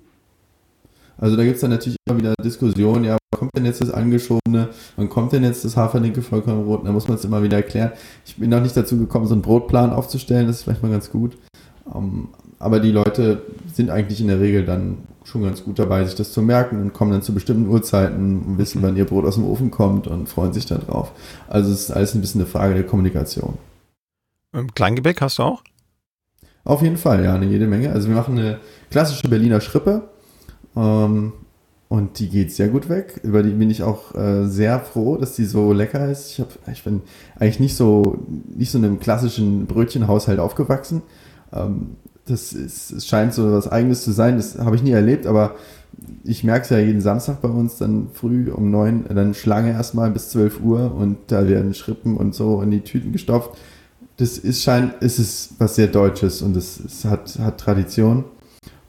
Also da gibt es dann natürlich immer wieder Diskussionen, ja, wann kommt denn jetzt das Angeschobene, wann kommt denn jetzt das Haferlinke Vollkornbrot? Da muss man es immer wieder erklären. Ich bin noch nicht dazu gekommen, so einen Brotplan aufzustellen, das ist vielleicht mal ganz gut. Um, ähm, aber die Leute sind eigentlich in der Regel dann schon ganz gut dabei, sich das zu merken und kommen dann zu bestimmten Uhrzeiten und wissen, wann ihr Brot aus dem Ofen kommt und freuen sich dann drauf. Also es ist alles ein bisschen eine Frage der Kommunikation. Ähm, Kleingebäck hast du auch? Auf jeden Fall, ja, eine jede Menge. Also wir machen eine klassische Berliner Schrippe. Ähm, Und die geht sehr gut weg. Über die bin ich auch äh, sehr froh, dass die so lecker ist. Ich, hab, ich bin eigentlich nicht so, nicht so in einem klassischen Brötchenhaushalt aufgewachsen. Ähm, das ist, es scheint so was Eigenes zu sein. Das habe ich nie erlebt, aber ich merke es ja jeden Samstag bei uns dann früh um neun, dann Schlange erstmal bis zwölf Uhr und da werden Schrippen und so in die Tüten gestopft. Das ist scheint, ist es was sehr Deutsches und es hat, hat Tradition.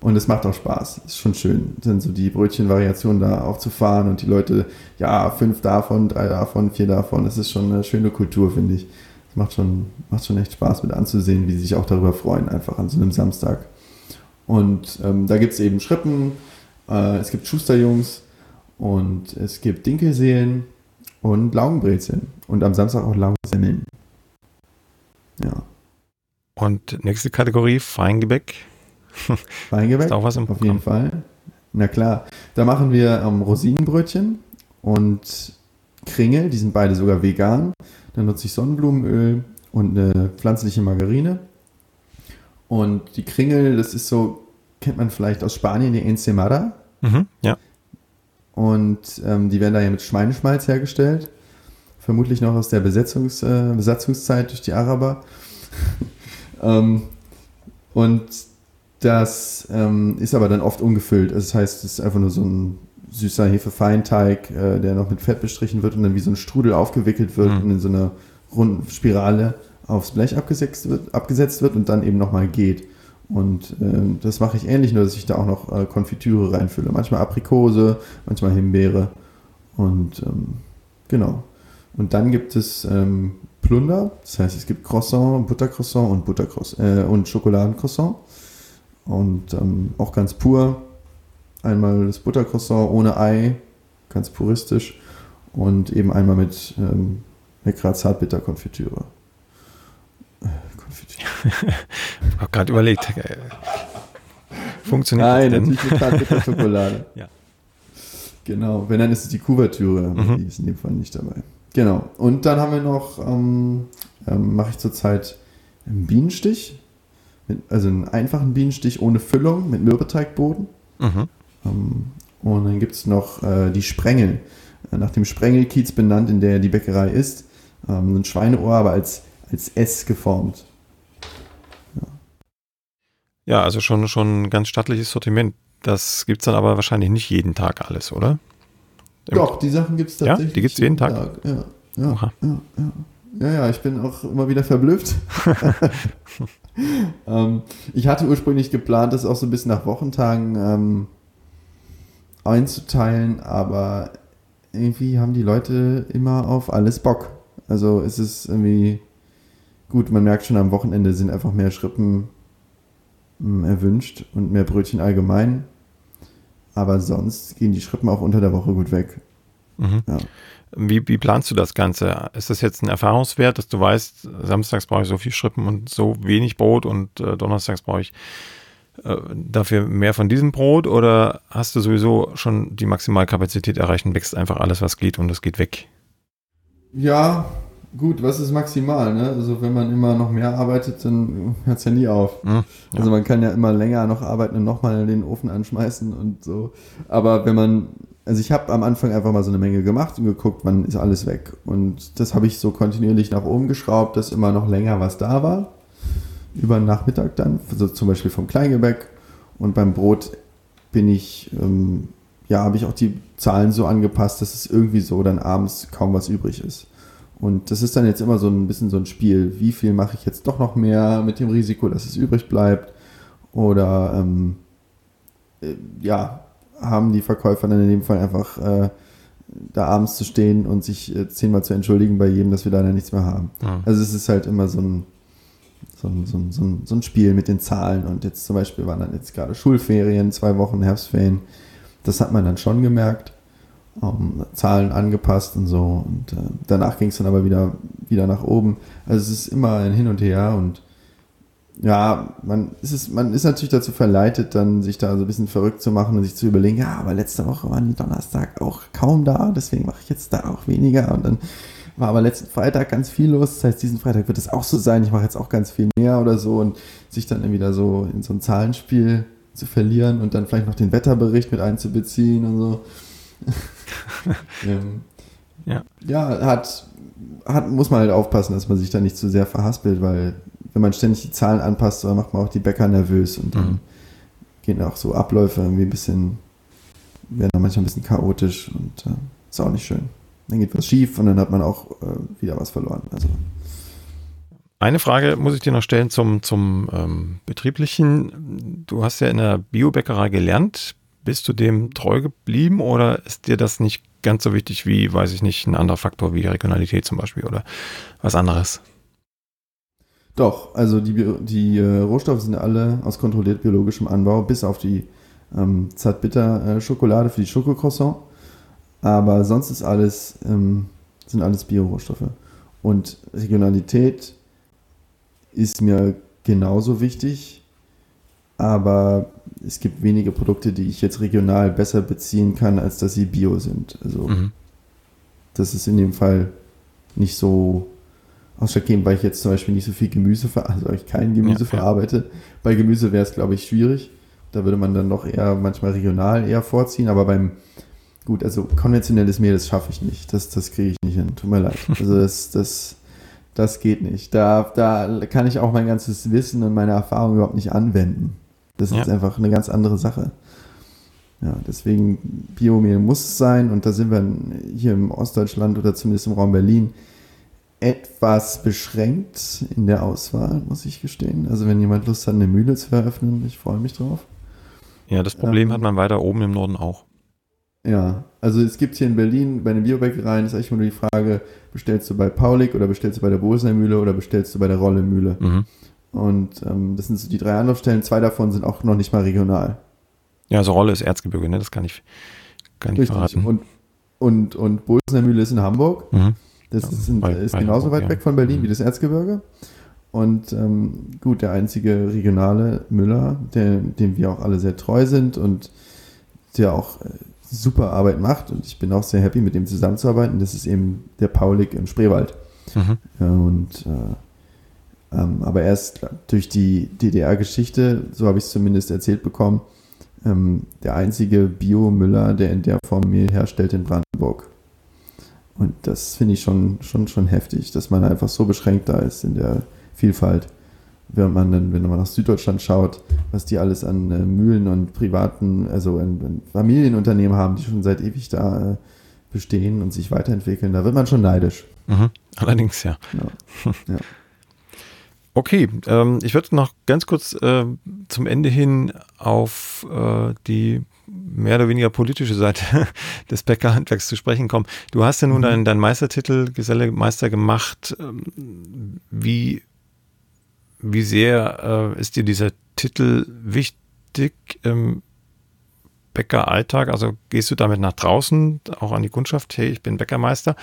Und es macht auch Spaß. Ist schon schön, dann so die Brötchenvariationen da aufzufahren und die Leute, ja, fünf davon, drei davon, vier davon. Das ist schon eine schöne Kultur, finde ich. Es macht schon, macht schon echt Spaß mit anzusehen, wie sie sich auch darüber freuen, einfach an so einem Samstag. Und ähm, da gibt es eben Schrippen, äh, es gibt Schusterjungs und es gibt Dinkelseelen und Laugenbrezeln. Und am Samstag auch Laugensemmeln. Ja. Und nächste Kategorie, Feingebäck. Feingebäck, ist auch was im auf jeden Fall. Na klar, da machen wir ähm, Rosinenbrötchen und Kringel, die sind beide sogar vegan. Dann nutze ich Sonnenblumenöl und eine pflanzliche Margarine. Und die Kringel, das ist so, kennt man vielleicht aus Spanien, die Ensemada. Mhm, ja. Und ähm, die werden da ja mit Schweineschmalz hergestellt. Vermutlich noch aus der Besetzungs, äh, Besatzungszeit durch die Araber. ähm, und das ähm, ist aber dann oft ungefüllt. Also das heißt, es ist einfach nur so ein süßer Hefefeinteig, äh, der noch mit Fett bestrichen wird und dann wie so ein Strudel aufgewickelt wird mhm. und in so einer runden Spirale aufs Blech abgesetzt wird, abgesetzt wird und dann eben nochmal geht. Und äh, das mache ich ähnlich, nur dass ich da auch noch äh, Konfitüre reinfülle. Manchmal Aprikose, manchmal Himbeere. Und ähm, genau. Und dann gibt es ähm, Plunder, das heißt, es gibt Croissant, Buttercroissant und Buttercroissant äh, und Schokoladencroissant. Und ähm, auch ganz pur. Einmal das Buttercroissant ohne Ei, ganz puristisch. Und eben einmal mit ähm, leckerer Zartbitterkonfitüre. Äh, Konfitüre. ich habe gerade überlegt. Äh, funktioniert Nein, das denn? natürlich mit Zartbitterschokolade. ja. Genau, wenn dann ist es die Kuvertüre, mhm. die ist in dem Fall nicht dabei. Genau. Und dann haben wir noch, ähm, ähm, mache ich zurzeit einen Bienenstich mit, also einen einfachen Bienenstich ohne Füllung mit Mürbeteigboden. Mhm. Ähm, und dann gibt es noch äh, die Sprengel. Äh, nach dem Sprengelkiez benannt, in der die Bäckerei ist. Ähm, ein Schweineohr, aber als, als S geformt. Ja. ja, also schon, schon ein ganz stattliches Sortiment. Das gibt es dann aber wahrscheinlich nicht jeden Tag alles, oder? Doch, die Sachen gibt es tatsächlich. Ja, die gibt es jeden Tag. Tag. Ja, ja, ja, ja, ja, ich bin auch immer wieder verblüfft. ähm, ich hatte ursprünglich geplant, das auch so ein bisschen nach Wochentagen ähm, einzuteilen, aber irgendwie haben die Leute immer auf alles Bock. Also es ist irgendwie gut, man merkt schon, am Wochenende sind einfach mehr Schrippen mh, hm, erwünscht und mehr Brötchen allgemein. Aber sonst gehen die Schrippen auch unter der Woche gut weg. Mhm. Ja. Wie, wie planst du das Ganze? Ist das jetzt ein Erfahrungswert, dass du weißt, samstags brauche ich so viel Schrippen und so wenig Brot und äh, donnerstags brauche ich äh, dafür mehr von diesem Brot oder hast du sowieso schon die Maximalkapazität erreicht und wächst einfach alles, was geht und es geht weg? Ja, gut, was ist maximal? Ne? Also wenn man immer noch mehr arbeitet, dann hört es ja nie auf. Mhm, ja. Also man kann ja immer länger noch arbeiten und nochmal den Ofen anschmeißen und so. Aber wenn man also ich habe am Anfang einfach mal so eine Menge gemacht und geguckt, wann ist alles weg. Und das habe ich so kontinuierlich nach oben geschraubt, dass immer noch länger was da war. Über den Nachmittag dann, also zum Beispiel vom Kleingebäck. Und beim Brot bin ich, ähm, ja, habe ich auch die Zahlen so angepasst, dass es irgendwie so dann abends kaum was übrig ist. Und das ist dann jetzt immer so ein bisschen so ein Spiel. Wie viel mache ich jetzt doch noch mehr mit dem Risiko, dass es übrig bleibt? Oder ähm, äh, ja, haben die Verkäufer dann in dem Fall einfach äh, da abends zu stehen und sich äh, zehnmal zu entschuldigen bei jedem, dass wir da nichts mehr haben. Ja. Also es ist halt immer so ein, so ein, so, ein, so, ein, so ein Spiel mit den Zahlen und jetzt zum Beispiel waren dann jetzt gerade Schulferien, zwei Wochen Herbstferien. Das hat man dann schon gemerkt. Um, Zahlen angepasst und so. Und äh, danach ging es dann aber wieder, wieder nach oben. Also es ist immer ein Hin und Her und ja, man ist, es, man ist natürlich dazu verleitet, dann sich da so ein bisschen verrückt zu machen und sich zu überlegen, ja, aber letzte Woche waren die Donnerstag auch kaum da, deswegen mache ich jetzt da auch weniger. Und dann war aber letzten Freitag ganz viel los. Das heißt, diesen Freitag wird es auch so sein, ich mache jetzt auch ganz viel mehr oder so und sich dann wieder so in so ein Zahlenspiel zu verlieren und dann vielleicht noch den Wetterbericht mit einzubeziehen und so. ähm, ja, ja hat, hat, muss man halt aufpassen, dass man sich da nicht zu sehr verhaspelt, weil wenn man ständig die Zahlen anpasst, dann macht man auch die Bäcker nervös und dann mhm. gehen auch so Abläufe irgendwie ein bisschen, werden dann manchmal ein bisschen chaotisch und äh, ist auch nicht schön. Dann geht was schief und dann hat man auch äh, wieder was verloren. Also. Eine Frage muss ich dir noch stellen zum, zum ähm, Betrieblichen. Du hast ja in der Biobäckerei gelernt. Bist du dem treu geblieben oder ist dir das nicht ganz so wichtig wie, weiß ich nicht, ein anderer Faktor wie Regionalität zum Beispiel oder was anderes? Doch, also die, die äh, Rohstoffe sind alle aus kontrolliert biologischem Anbau, bis auf die ähm, Zartbitter-Schokolade für die Schokocroissant. Aber sonst ist alles, ähm, sind alles Bio-Rohstoffe. Und Regionalität ist mir genauso wichtig, aber es gibt wenige Produkte, die ich jetzt regional besser beziehen kann, als dass sie bio sind. Also mhm. das ist in dem Fall nicht so ausschlaggebend, weil ich jetzt zum Beispiel nicht so viel Gemüse, also ich kein Gemüse ja, verarbeite. Ja. Bei Gemüse wäre es, glaube ich, schwierig. Da würde man dann noch eher manchmal regional eher vorziehen, aber beim gut, also konventionelles Mehl, das schaffe ich nicht. Das, das kriege ich nicht hin. Tut mir leid. Also das, das das geht nicht. Da, da kann ich auch mein ganzes Wissen und meine Erfahrung überhaupt nicht anwenden. Das ja. ist einfach eine ganz andere Sache. Ja, deswegen Biomehl muss es sein und da sind wir hier im Ostdeutschland oder zumindest im Raum Berlin etwas beschränkt in der Auswahl, muss ich gestehen. Also wenn jemand Lust hat, eine Mühle zu eröffnen, ich freue mich drauf. Ja, das Problem ähm, hat man weiter oben im Norden auch. Ja, also es gibt hier in Berlin bei den Biobäckereien, ist eigentlich nur die Frage, bestellst du bei Paulik oder bestellst du bei der Bosener Mühle oder bestellst du bei der Rolle Mühle? Mhm. Und ähm, das sind so die drei Anlaufstellen, zwei davon sind auch noch nicht mal regional. Ja, also Rolle ist Erzgebirge, ne? das kann ich, kann ich verraten. Und, und, und Bosener Mühle ist in Hamburg. Mhm. Das ja, ist, in, bei, ist bei genauso Hamburg, weit weg von Berlin mhm. wie das Erzgebirge. Und ähm, gut, der einzige regionale Müller, der, dem wir auch alle sehr treu sind und der auch äh, super Arbeit macht und ich bin auch sehr happy, mit dem zusammenzuarbeiten. Das ist eben der Paulik im Spreewald. Mhm. und äh, ähm, aber erst durch die DDR-Geschichte, so habe ich es zumindest erzählt bekommen, ähm, der einzige Bio-Müller, der in der Form Mehl herstellt in Brandenburg. Und das finde ich schon, schon, schon heftig, dass man einfach so beschränkt da ist in der Vielfalt wenn man dann, wenn man nach Süddeutschland schaut, was die alles an äh, Mühlen und privaten, also an, an Familienunternehmen haben, die schon seit ewig da äh, bestehen und sich weiterentwickeln, da wird man schon neidisch. Mhm. Allerdings, ja. ja. ja. Okay, ähm, ich würde noch ganz kurz äh, zum Ende hin auf äh, die mehr oder weniger politische Seite des Bäckerhandwerks zu sprechen kommen. Du hast ja nun mhm. deinen, deinen Meistertitel Geselle Meister gemacht. Ähm, wie wie sehr äh, ist dir dieser Titel wichtig im Bäckeralltag? Also gehst du damit nach draußen, auch an die Kundschaft, hey, ich bin Bäckermeister?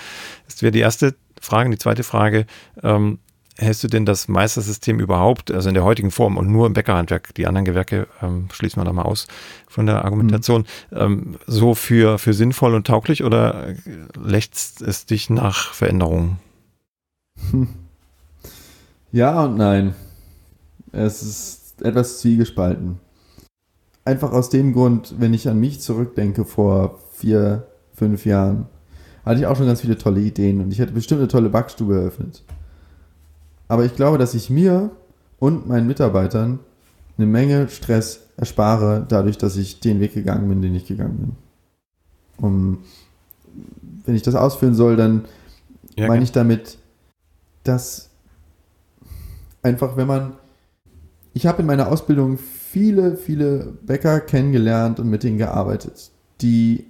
Das wäre die erste Frage. Die zweite Frage, ähm, hältst du denn das Meistersystem überhaupt, also in der heutigen Form und nur im Bäckerhandwerk, die anderen Gewerke ähm, schließen wir da mal aus von der Argumentation, mhm. ähm, so für, für sinnvoll und tauglich oder lächzt es dich nach Veränderungen? Ja und nein. Es ist etwas zwiegespalten. Einfach aus dem Grund, wenn ich an mich zurückdenke vor vier, fünf Jahren, hatte ich auch schon ganz viele tolle Ideen und ich hätte bestimmt eine tolle Backstube eröffnet. Aber ich glaube, dass ich mir und meinen Mitarbeitern eine Menge Stress erspare, dadurch, dass ich den Weg gegangen bin, den ich gegangen bin. Um, wenn ich das ausführen soll, dann ja, meine ich damit, dass einfach, wenn man ich habe in meiner Ausbildung viele, viele Bäcker kennengelernt und mit denen gearbeitet, die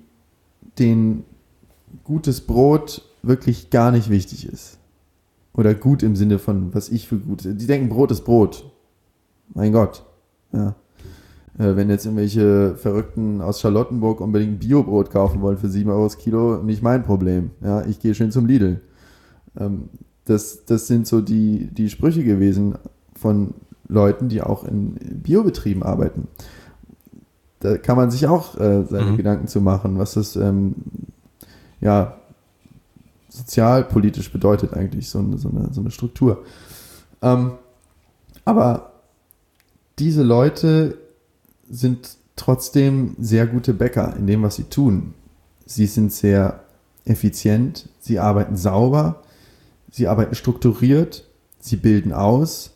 denen gutes Brot wirklich gar nicht wichtig ist. Oder gut im Sinne von, was ich für gut. Die denken, Brot ist Brot. Mein Gott. Ja. Äh, wenn jetzt irgendwelche Verrückten aus Charlottenburg unbedingt Biobrot kaufen wollen für 7 Euro das Kilo, nicht mein Problem. Ja, ich gehe schön zum Lidl. Ähm, das, das sind so die, die Sprüche gewesen von Leuten, die auch in Biobetrieben arbeiten. Da kann man sich auch äh, seine mhm. Gedanken zu machen, was das ähm, ja sozialpolitisch bedeutet eigentlich, so eine, so eine, so eine Struktur. Ähm, aber diese Leute sind trotzdem sehr gute Bäcker in dem, was sie tun. Sie sind sehr effizient, sie arbeiten sauber, sie arbeiten strukturiert, sie bilden aus,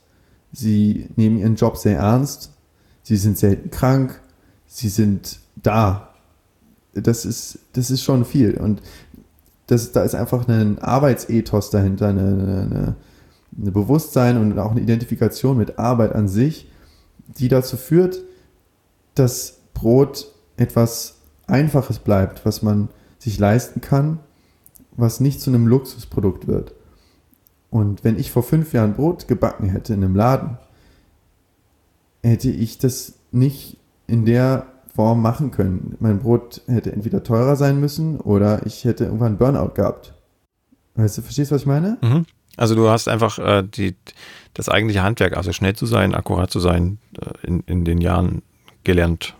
sie nehmen ihren Job sehr ernst, sie sind selten krank, sie sind da. Das ist, das ist schon viel. Und das, da ist einfach ein Arbeitsethos dahinter, eine, eine, eine Bewusstsein und auch eine Identifikation mit Arbeit an sich, die dazu führt, dass Brot etwas Einfaches bleibt, was man sich leisten kann, was nicht zu einem Luxusprodukt wird. Und wenn ich vor fünf Jahren Brot gebacken hätte in einem Laden, hätte ich das nicht in der Form machen können. Mein Brot hätte entweder teurer sein müssen oder ich hätte irgendwann Burnout gehabt. Weißt du, verstehst du, was ich meine? Mhm. Also du hast einfach äh, die, das eigentliche Handwerk, also schnell zu sein, akkurat zu sein, äh, in, in den Jahren gelernt.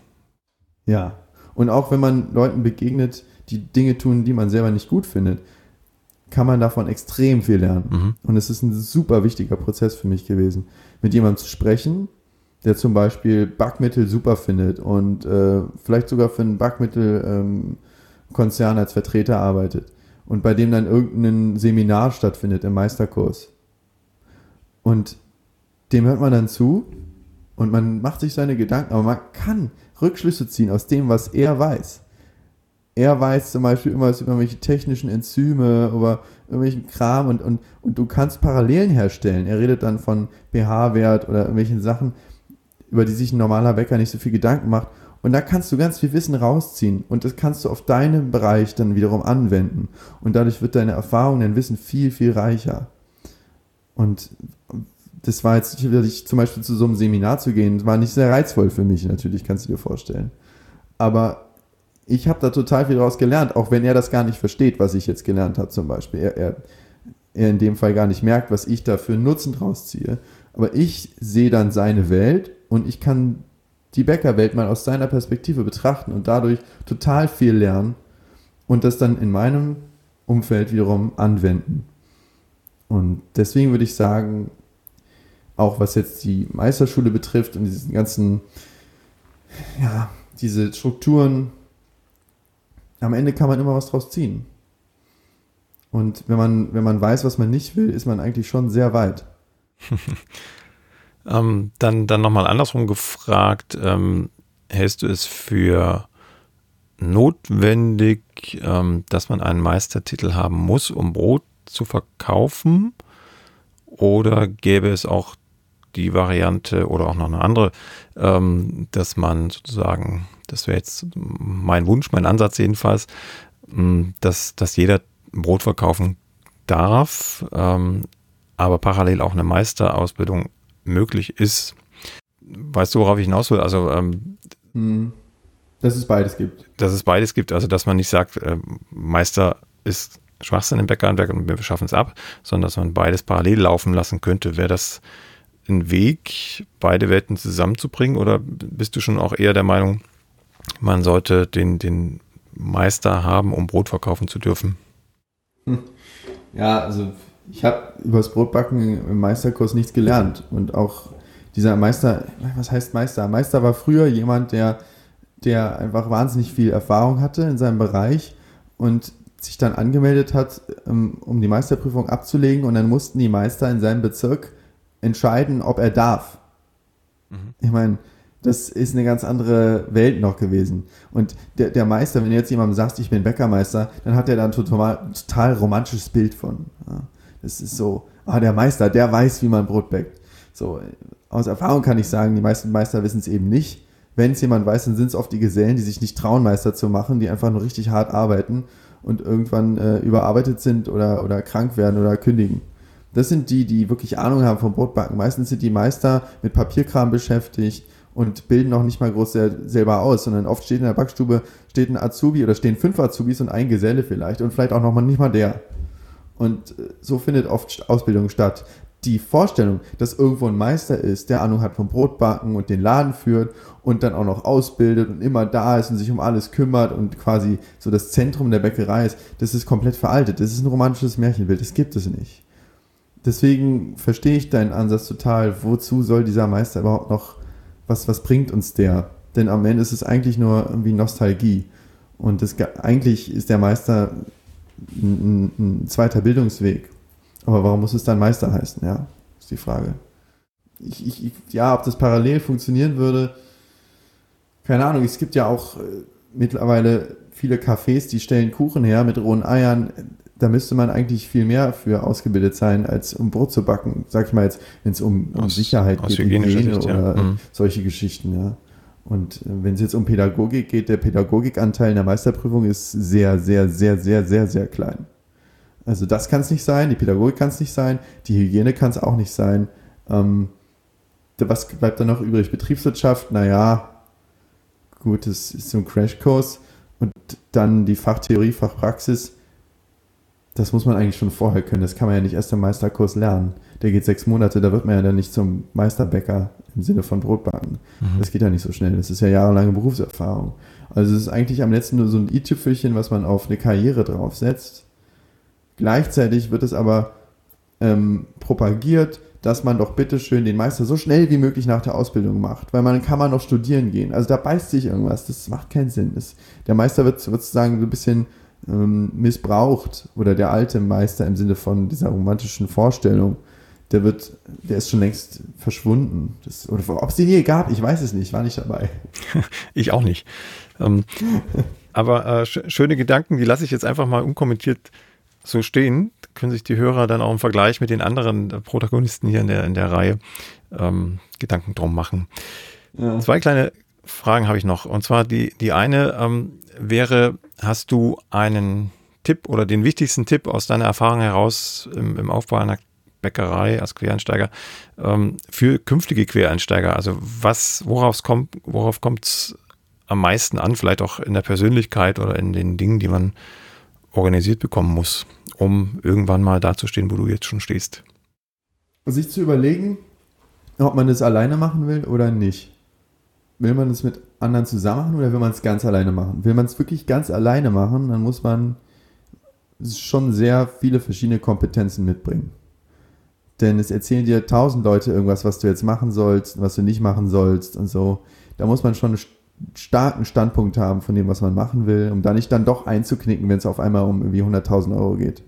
Ja. Und auch wenn man Leuten begegnet, die Dinge tun, die man selber nicht gut findet, kann man davon extrem viel lernen. Mhm. Und es ist ein super wichtiger Prozess für mich gewesen, mit jemandem zu sprechen, der zum Beispiel Backmittel super findet und äh, vielleicht sogar für einen Backmittelkonzern ähm, als Vertreter arbeitet und bei dem dann irgendein Seminar stattfindet im Meisterkurs. Und dem hört man dann zu und man macht sich seine Gedanken, aber man kann Rückschlüsse ziehen aus dem, was er weiß. Er weiß zum Beispiel immer über irgendwelche technischen Enzyme, über irgendwelchen Kram und, und, und du kannst Parallelen herstellen. Er redet dann von pH-Wert oder irgendwelchen Sachen, über die sich ein normaler Bäcker nicht so viel Gedanken macht. Und da kannst du ganz viel Wissen rausziehen und das kannst du auf deinem Bereich dann wiederum anwenden. Und dadurch wird deine Erfahrung, dein Wissen viel, viel reicher. Und das war jetzt sicherlich zum Beispiel zu so einem Seminar zu gehen, war nicht sehr reizvoll für mich, natürlich, kannst du dir vorstellen. Aber ich habe da total viel daraus gelernt, auch wenn er das gar nicht versteht, was ich jetzt gelernt habe zum Beispiel. Er, er, er in dem Fall gar nicht merkt, was ich da für einen Nutzen draus ziehe. Aber ich sehe dann seine Welt und ich kann die Bäckerwelt mal aus seiner Perspektive betrachten und dadurch total viel lernen und das dann in meinem Umfeld wiederum anwenden. Und deswegen würde ich sagen, auch was jetzt die Meisterschule betrifft und diesen ganzen, ja, diese Strukturen, am Ende kann man immer was draus ziehen. Und wenn man, wenn man weiß, was man nicht will, ist man eigentlich schon sehr weit. Ähm, dann dann nochmal andersrum gefragt, ähm, hältst du es für notwendig, ähm, dass man einen Meistertitel haben muss, um Brot zu verkaufen? Oder gäbe es auch die Variante oder auch noch eine andere, ähm, dass man sozusagen, das wäre jetzt mein Wunsch, mein Ansatz jedenfalls, ähm, dass, dass jeder Brot verkaufen darf, ähm, aber parallel auch eine Meisterausbildung möglich ist. Weißt du, worauf ich hinaus will? Also, ähm, hm. dass es beides gibt. Dass es beides gibt. Also, dass man nicht sagt, äh, Meister ist Schwachsinn im Bäckerhandwerk und wir schaffen es ab, sondern dass man beides parallel laufen lassen könnte. Wäre das ein Weg, beide Welten zusammenzubringen oder bist du schon auch eher der Meinung, man sollte den, den Meister haben, um Brot verkaufen zu dürfen? Hm. Ja, also ich habe über das Brotbacken im Meisterkurs nichts gelernt. Und auch dieser Meister, was heißt Meister? Meister war früher jemand, der, der einfach wahnsinnig viel Erfahrung hatte in seinem Bereich und sich dann angemeldet hat, ähm, um die Meisterprüfung abzulegen. Und dann mussten die Meister in seinem Bezirk entscheiden, ob er darf. Mhm. Ich meine, das ist eine ganz andere Welt noch gewesen. Und der, der Meister, wenn du jetzt jemandem sagst, ich bin Bäckermeister, dann hat er da ein total, total romantisches Bild von. Ja. Es ist so, ah, der Meister, der weiß, wie man Brot backt. So, aus Erfahrung kann ich sagen, die meisten Meister wissen es eben nicht. Wenn es jemand weiß, dann sind es oft die Gesellen, die sich nicht trauen, Meister zu machen, die einfach nur richtig hart arbeiten und irgendwann äh, überarbeitet sind oder, oder krank werden oder kündigen. Das sind die, die wirklich Ahnung haben vom Brotbacken. Meistens sind die Meister mit Papierkram beschäftigt und bilden noch nicht mal groß selber aus, sondern oft steht in der Backstube steht ein Azubi oder stehen fünf Azubis und ein Geselle vielleicht und vielleicht auch noch mal nicht mal der. Und äh, so findet oft Ausbildung statt. Die Vorstellung, dass irgendwo ein Meister ist, der Ahnung hat vom Brotbacken und den Laden führt und dann auch noch ausbildet und immer da ist und sich um alles kümmert und quasi so das Zentrum der Bäckerei ist, das ist komplett veraltet. Das ist ein romantisches Märchenbild. Das gibt es nicht. Deswegen verstehe ich deinen Ansatz total. Wozu soll dieser Meister überhaupt noch, was, was bringt uns der? Denn am Ende ist es eigentlich nur irgendwie Nostalgie. Und das, eigentlich ist der Meister ein, ein, ein zweiter Bildungsweg. Aber warum muss es dann Meister heißen? Ja, ist die Frage. Ich, ich, ja, ob das parallel funktionieren würde, keine Ahnung. Es gibt ja auch äh, mittlerweile viele Cafés, die stellen Kuchen her mit rohen Eiern. Da müsste man eigentlich viel mehr für ausgebildet sein, als um Brot zu backen. Sag ich mal jetzt, wenn es um, um aus, Sicherheit aus geht, Hygiene oder ja. mhm. solche Geschichten, ja. Und äh, wenn es jetzt um Pädagogik geht, der Pädagogikanteil in der Meisterprüfung ist sehr, sehr, sehr, sehr, sehr, sehr klein. Also das kann es nicht sein, die Pädagogik kann es nicht sein, die Hygiene kann es auch nicht sein. Ähm, was bleibt dann noch übrig? Betriebswirtschaft, naja, gut, das ist so ein Crashkurs. Und dann die Fachtheorie, Fachpraxis, das muss man eigentlich schon vorher können. Das kann man ja nicht erst im Meisterkurs lernen. Der geht sechs Monate, da wird man ja dann nicht zum Meisterbäcker im Sinne von Brotbacken. Mhm. Das geht ja nicht so schnell. Das ist ja jahrelange Berufserfahrung. Also es ist eigentlich am letzten nur so ein i-Tüpfelchen, was man auf eine Karriere draufsetzt. Gleichzeitig wird es aber ähm, propagiert, dass man doch bitteschön den Meister so schnell wie möglich nach der Ausbildung macht, weil man kann man noch studieren gehen. Also da beißt sich irgendwas, das macht keinen Sinn. Das, der Meister wird sozusagen so ein bisschen ähm, missbraucht oder der alte Meister im Sinne von dieser romantischen Vorstellung, der wird, der ist schon längst verschwunden. Das, oder ob es den je gab, ich weiß es nicht, war nicht dabei. ich auch nicht. Ähm, aber äh, sch schöne Gedanken, die lasse ich jetzt einfach mal unkommentiert so stehen. Können sich die Hörer dann auch im Vergleich mit den anderen äh, Protagonisten hier in der, in der Reihe ähm, Gedanken drum machen. Ja. Zwei kleine Fragen habe ich noch. Und zwar die, die eine ähm, wäre, hast du einen Tipp oder den wichtigsten Tipp aus deiner Erfahrung heraus im, im Aufbau einer Bäckerei als Quereinsteiger ähm, für künftige Quereinsteiger? Also was, worauf kommt, worauf kommt es am meisten an, vielleicht auch in der Persönlichkeit oder in den Dingen, die man organisiert bekommen muss, um irgendwann mal dazustehen, wo du jetzt schon stehst? Sich zu überlegen, ob man es alleine machen will oder nicht. Will man es mit anderen zusammen machen oder will man es ganz alleine machen? Will man es wirklich ganz alleine machen, dann muss man schon sehr viele verschiedene Kompetenzen mitbringen. Denn es erzählen dir tausend Leute irgendwas, was du jetzt machen sollst, was du nicht machen sollst und so. Da muss man schon einen starken Standpunkt haben von dem, was man machen will, um da nicht dann doch einzuknicken, wenn es auf einmal um irgendwie 100.000 Euro geht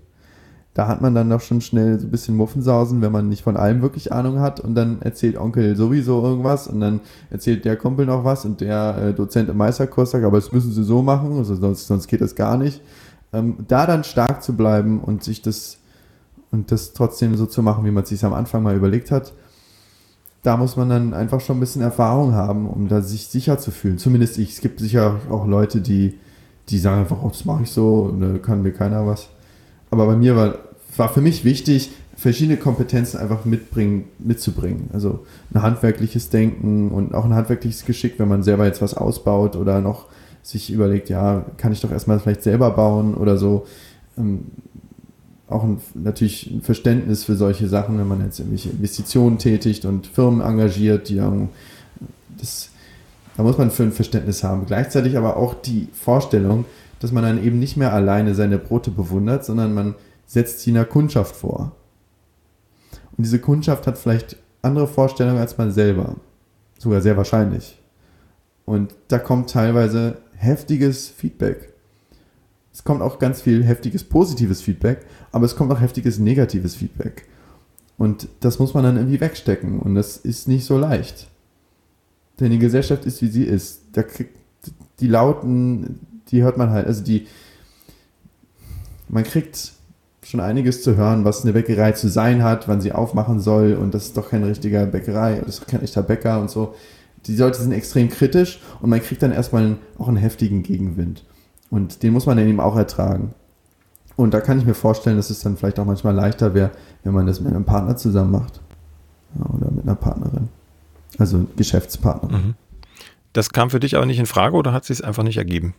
da hat man dann doch schon schnell so ein bisschen Muffensausen, wenn man nicht von allem wirklich Ahnung hat und dann erzählt Onkel sowieso irgendwas und dann erzählt der Kumpel noch was und der äh, Dozent im Meisterkurs sagt, aber das müssen sie so machen, also sonst, sonst geht das gar nicht. Ähm, da dann stark zu bleiben und sich das und das trotzdem so zu machen, wie man es sich am Anfang mal überlegt hat, da muss man dann einfach schon ein bisschen Erfahrung haben, um da sich sicher zu fühlen. Zumindest ich. Es gibt sicher auch Leute, die, die sagen einfach, oh, das mache ich so, äh, kann mir keiner was. Aber bei mir war war für mich wichtig, verschiedene Kompetenzen einfach mitbringen, mitzubringen. Also ein handwerkliches Denken und auch ein handwerkliches Geschick, wenn man selber jetzt was ausbaut oder noch sich überlegt, ja, kann ich doch erstmal vielleicht selber bauen oder so. Auch ein, natürlich ein Verständnis für solche Sachen, wenn man jetzt irgendwelche Investitionen tätigt und Firmen engagiert, die dann, das, da muss man für ein Verständnis haben. Gleichzeitig aber auch die Vorstellung, dass man dann eben nicht mehr alleine seine Brote bewundert, sondern man setzt sie einer Kundschaft vor. Und diese Kundschaft hat vielleicht andere Vorstellungen als man selber. Sogar sehr wahrscheinlich. Und da kommt teilweise heftiges Feedback. Es kommt auch ganz viel heftiges positives Feedback, aber es kommt auch heftiges negatives Feedback. Und das muss man dann irgendwie wegstecken. Und das ist nicht so leicht. Denn die Gesellschaft ist, wie sie ist. Da kriegt, die Lauten, die hört man halt. Also die, man kriegt schon einiges zu hören, was eine Bäckerei zu sein hat, wann sie aufmachen soll und das ist doch keine richtige Bäckerei, das ist kein echter Bäcker und so. Die Leute sind extrem kritisch und man kriegt dann erstmal auch einen heftigen Gegenwind. Und den muss man dann eben auch ertragen. Und da kann ich mir vorstellen, dass es dann vielleicht auch manchmal leichter wäre, wenn man das mit einem Partner zusammen macht. Ja, oder mit einer Partnerin. Also Geschäftspartnerin. Mhm. Das kam für dich aber nicht in Frage oder hat sich es einfach nicht ergeben?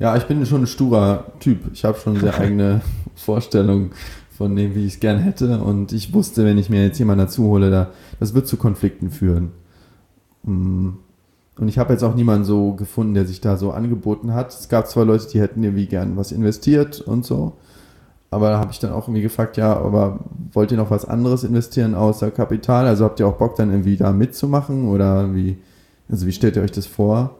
Ja, ich bin schon ein sturer Typ. Ich habe schon sehr eigene Vorstellungen von dem, wie ich es gern hätte. Und ich wusste, wenn ich mir jetzt jemanden dazu hole, da, das wird zu Konflikten führen. Mm. Und ich habe jetzt auch niemanden so gefunden, der sich da so angeboten hat. Es gab zwar Leute, die hätten irgendwie gern was investiert und so. Aber da habe ich dann auch irgendwie gefragt, ja, aber wollt ihr noch was anderes investieren außer Kapital? Also habt ihr auch Bock dann irgendwie da mitzumachen oder wie? Also wie stellt ihr euch das vor?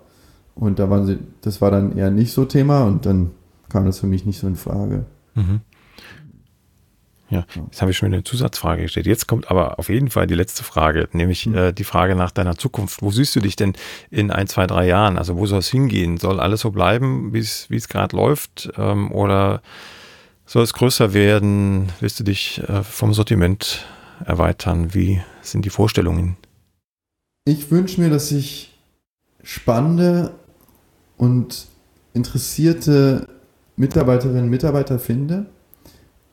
Und da waren sie, das war dann eher nicht so Thema und dann kam das für mich nicht so in Frage. Mhm. Ja, jetzt habe ich schon eine Zusatzfrage gestellt. Jetzt kommt aber auf jeden Fall die letzte Frage, nämlich mhm. äh, die Frage nach deiner Zukunft. Wo siehst du dich denn in ein, zwei, drei Jahren? Also wo soll es hingehen? Soll alles so bleiben, wie es gerade läuft? Ähm, oder soll es größer werden? Willst du dich äh, vom Sortiment erweitern? Wie sind die Vorstellungen? Ich wünsche mir, dass ich spannende und interessierte Mitarbeiterinnen und Mitarbeiter finde,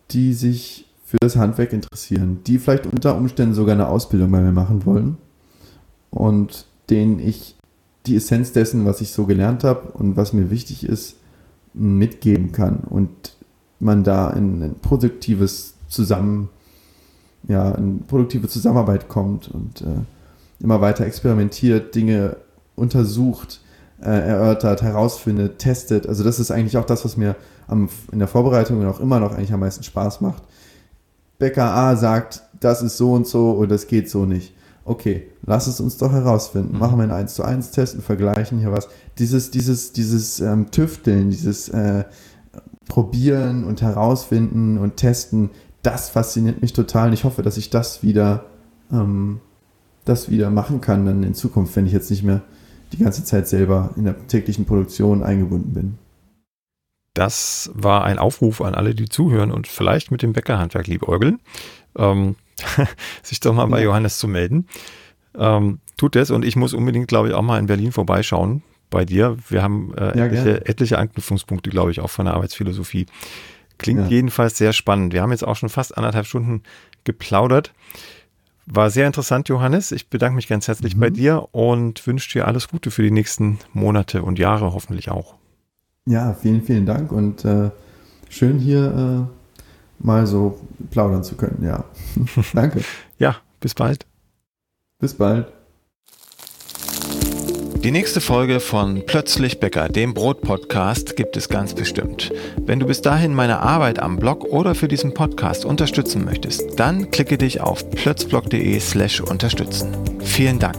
die sich für das Handwerk interessieren, die vielleicht unter Umständen sogar eine Ausbildung bei mir machen wollen und denen ich die Essenz dessen, was ich so gelernt habe und was mir wichtig ist, mitgeben kann und man da in ein produktives Zusammen, ja, in produktive Zusammenarbeit kommt und äh, immer weiter experimentiert, Dinge untersucht, äh, erörtert, herausfindet, testet. Also das ist eigentlich auch das, was mir am, in der Vorbereitung und auch immer noch eigentlich am meisten Spaß macht. Bäcker A sagt, das ist so und so und das geht so nicht. Okay, lass es uns doch herausfinden. Mhm. Machen wir einen 1 zu 1 Test und vergleichen hier was. Dieses, dieses, dieses ähm, Tüfteln, dieses äh, Probieren und herausfinden und testen, das fasziniert mich total und ich hoffe, dass ich das wieder, ähm, das wieder machen kann dann in Zukunft, wenn ich jetzt nicht mehr die ganze Zeit selber in der täglichen Produktion eingebunden bin. Das war ein Aufruf an alle, die zuhören und vielleicht mit dem Bäckerhandwerk liebäugeln, ähm, sich doch mal bei Johannes zu melden. Ähm, tut das und ich muss unbedingt, glaube ich, auch mal in Berlin vorbeischauen bei dir. Wir haben äh, ja, etliche, etliche, Anknüpfungspunkte, glaube ich, auch von der Arbeitsphilosophie. Klingt ja. jedenfalls sehr spannend. Wir haben jetzt auch schon fast anderthalb Stunden geplaudert. War sehr interessant, Johannes. Ich bedanke mich ganz herzlich mhm. bei dir und wünsche dir alles Gute für die nächsten Monate und Jahre hoffentlich auch. Ja, vielen, vielen Dank und äh, schön hier äh, mal so plaudern zu können. Ja, danke. ja, bis bald. Bis bald. Die nächste Folge von Plötzlich Bäcker, dem Brot-Podcast, gibt es ganz bestimmt. Wenn du bis dahin meine Arbeit am Blog oder für diesen Podcast unterstützen möchtest, dann klicke dich auf plötzblog.de slash unterstützen. Vielen Dank.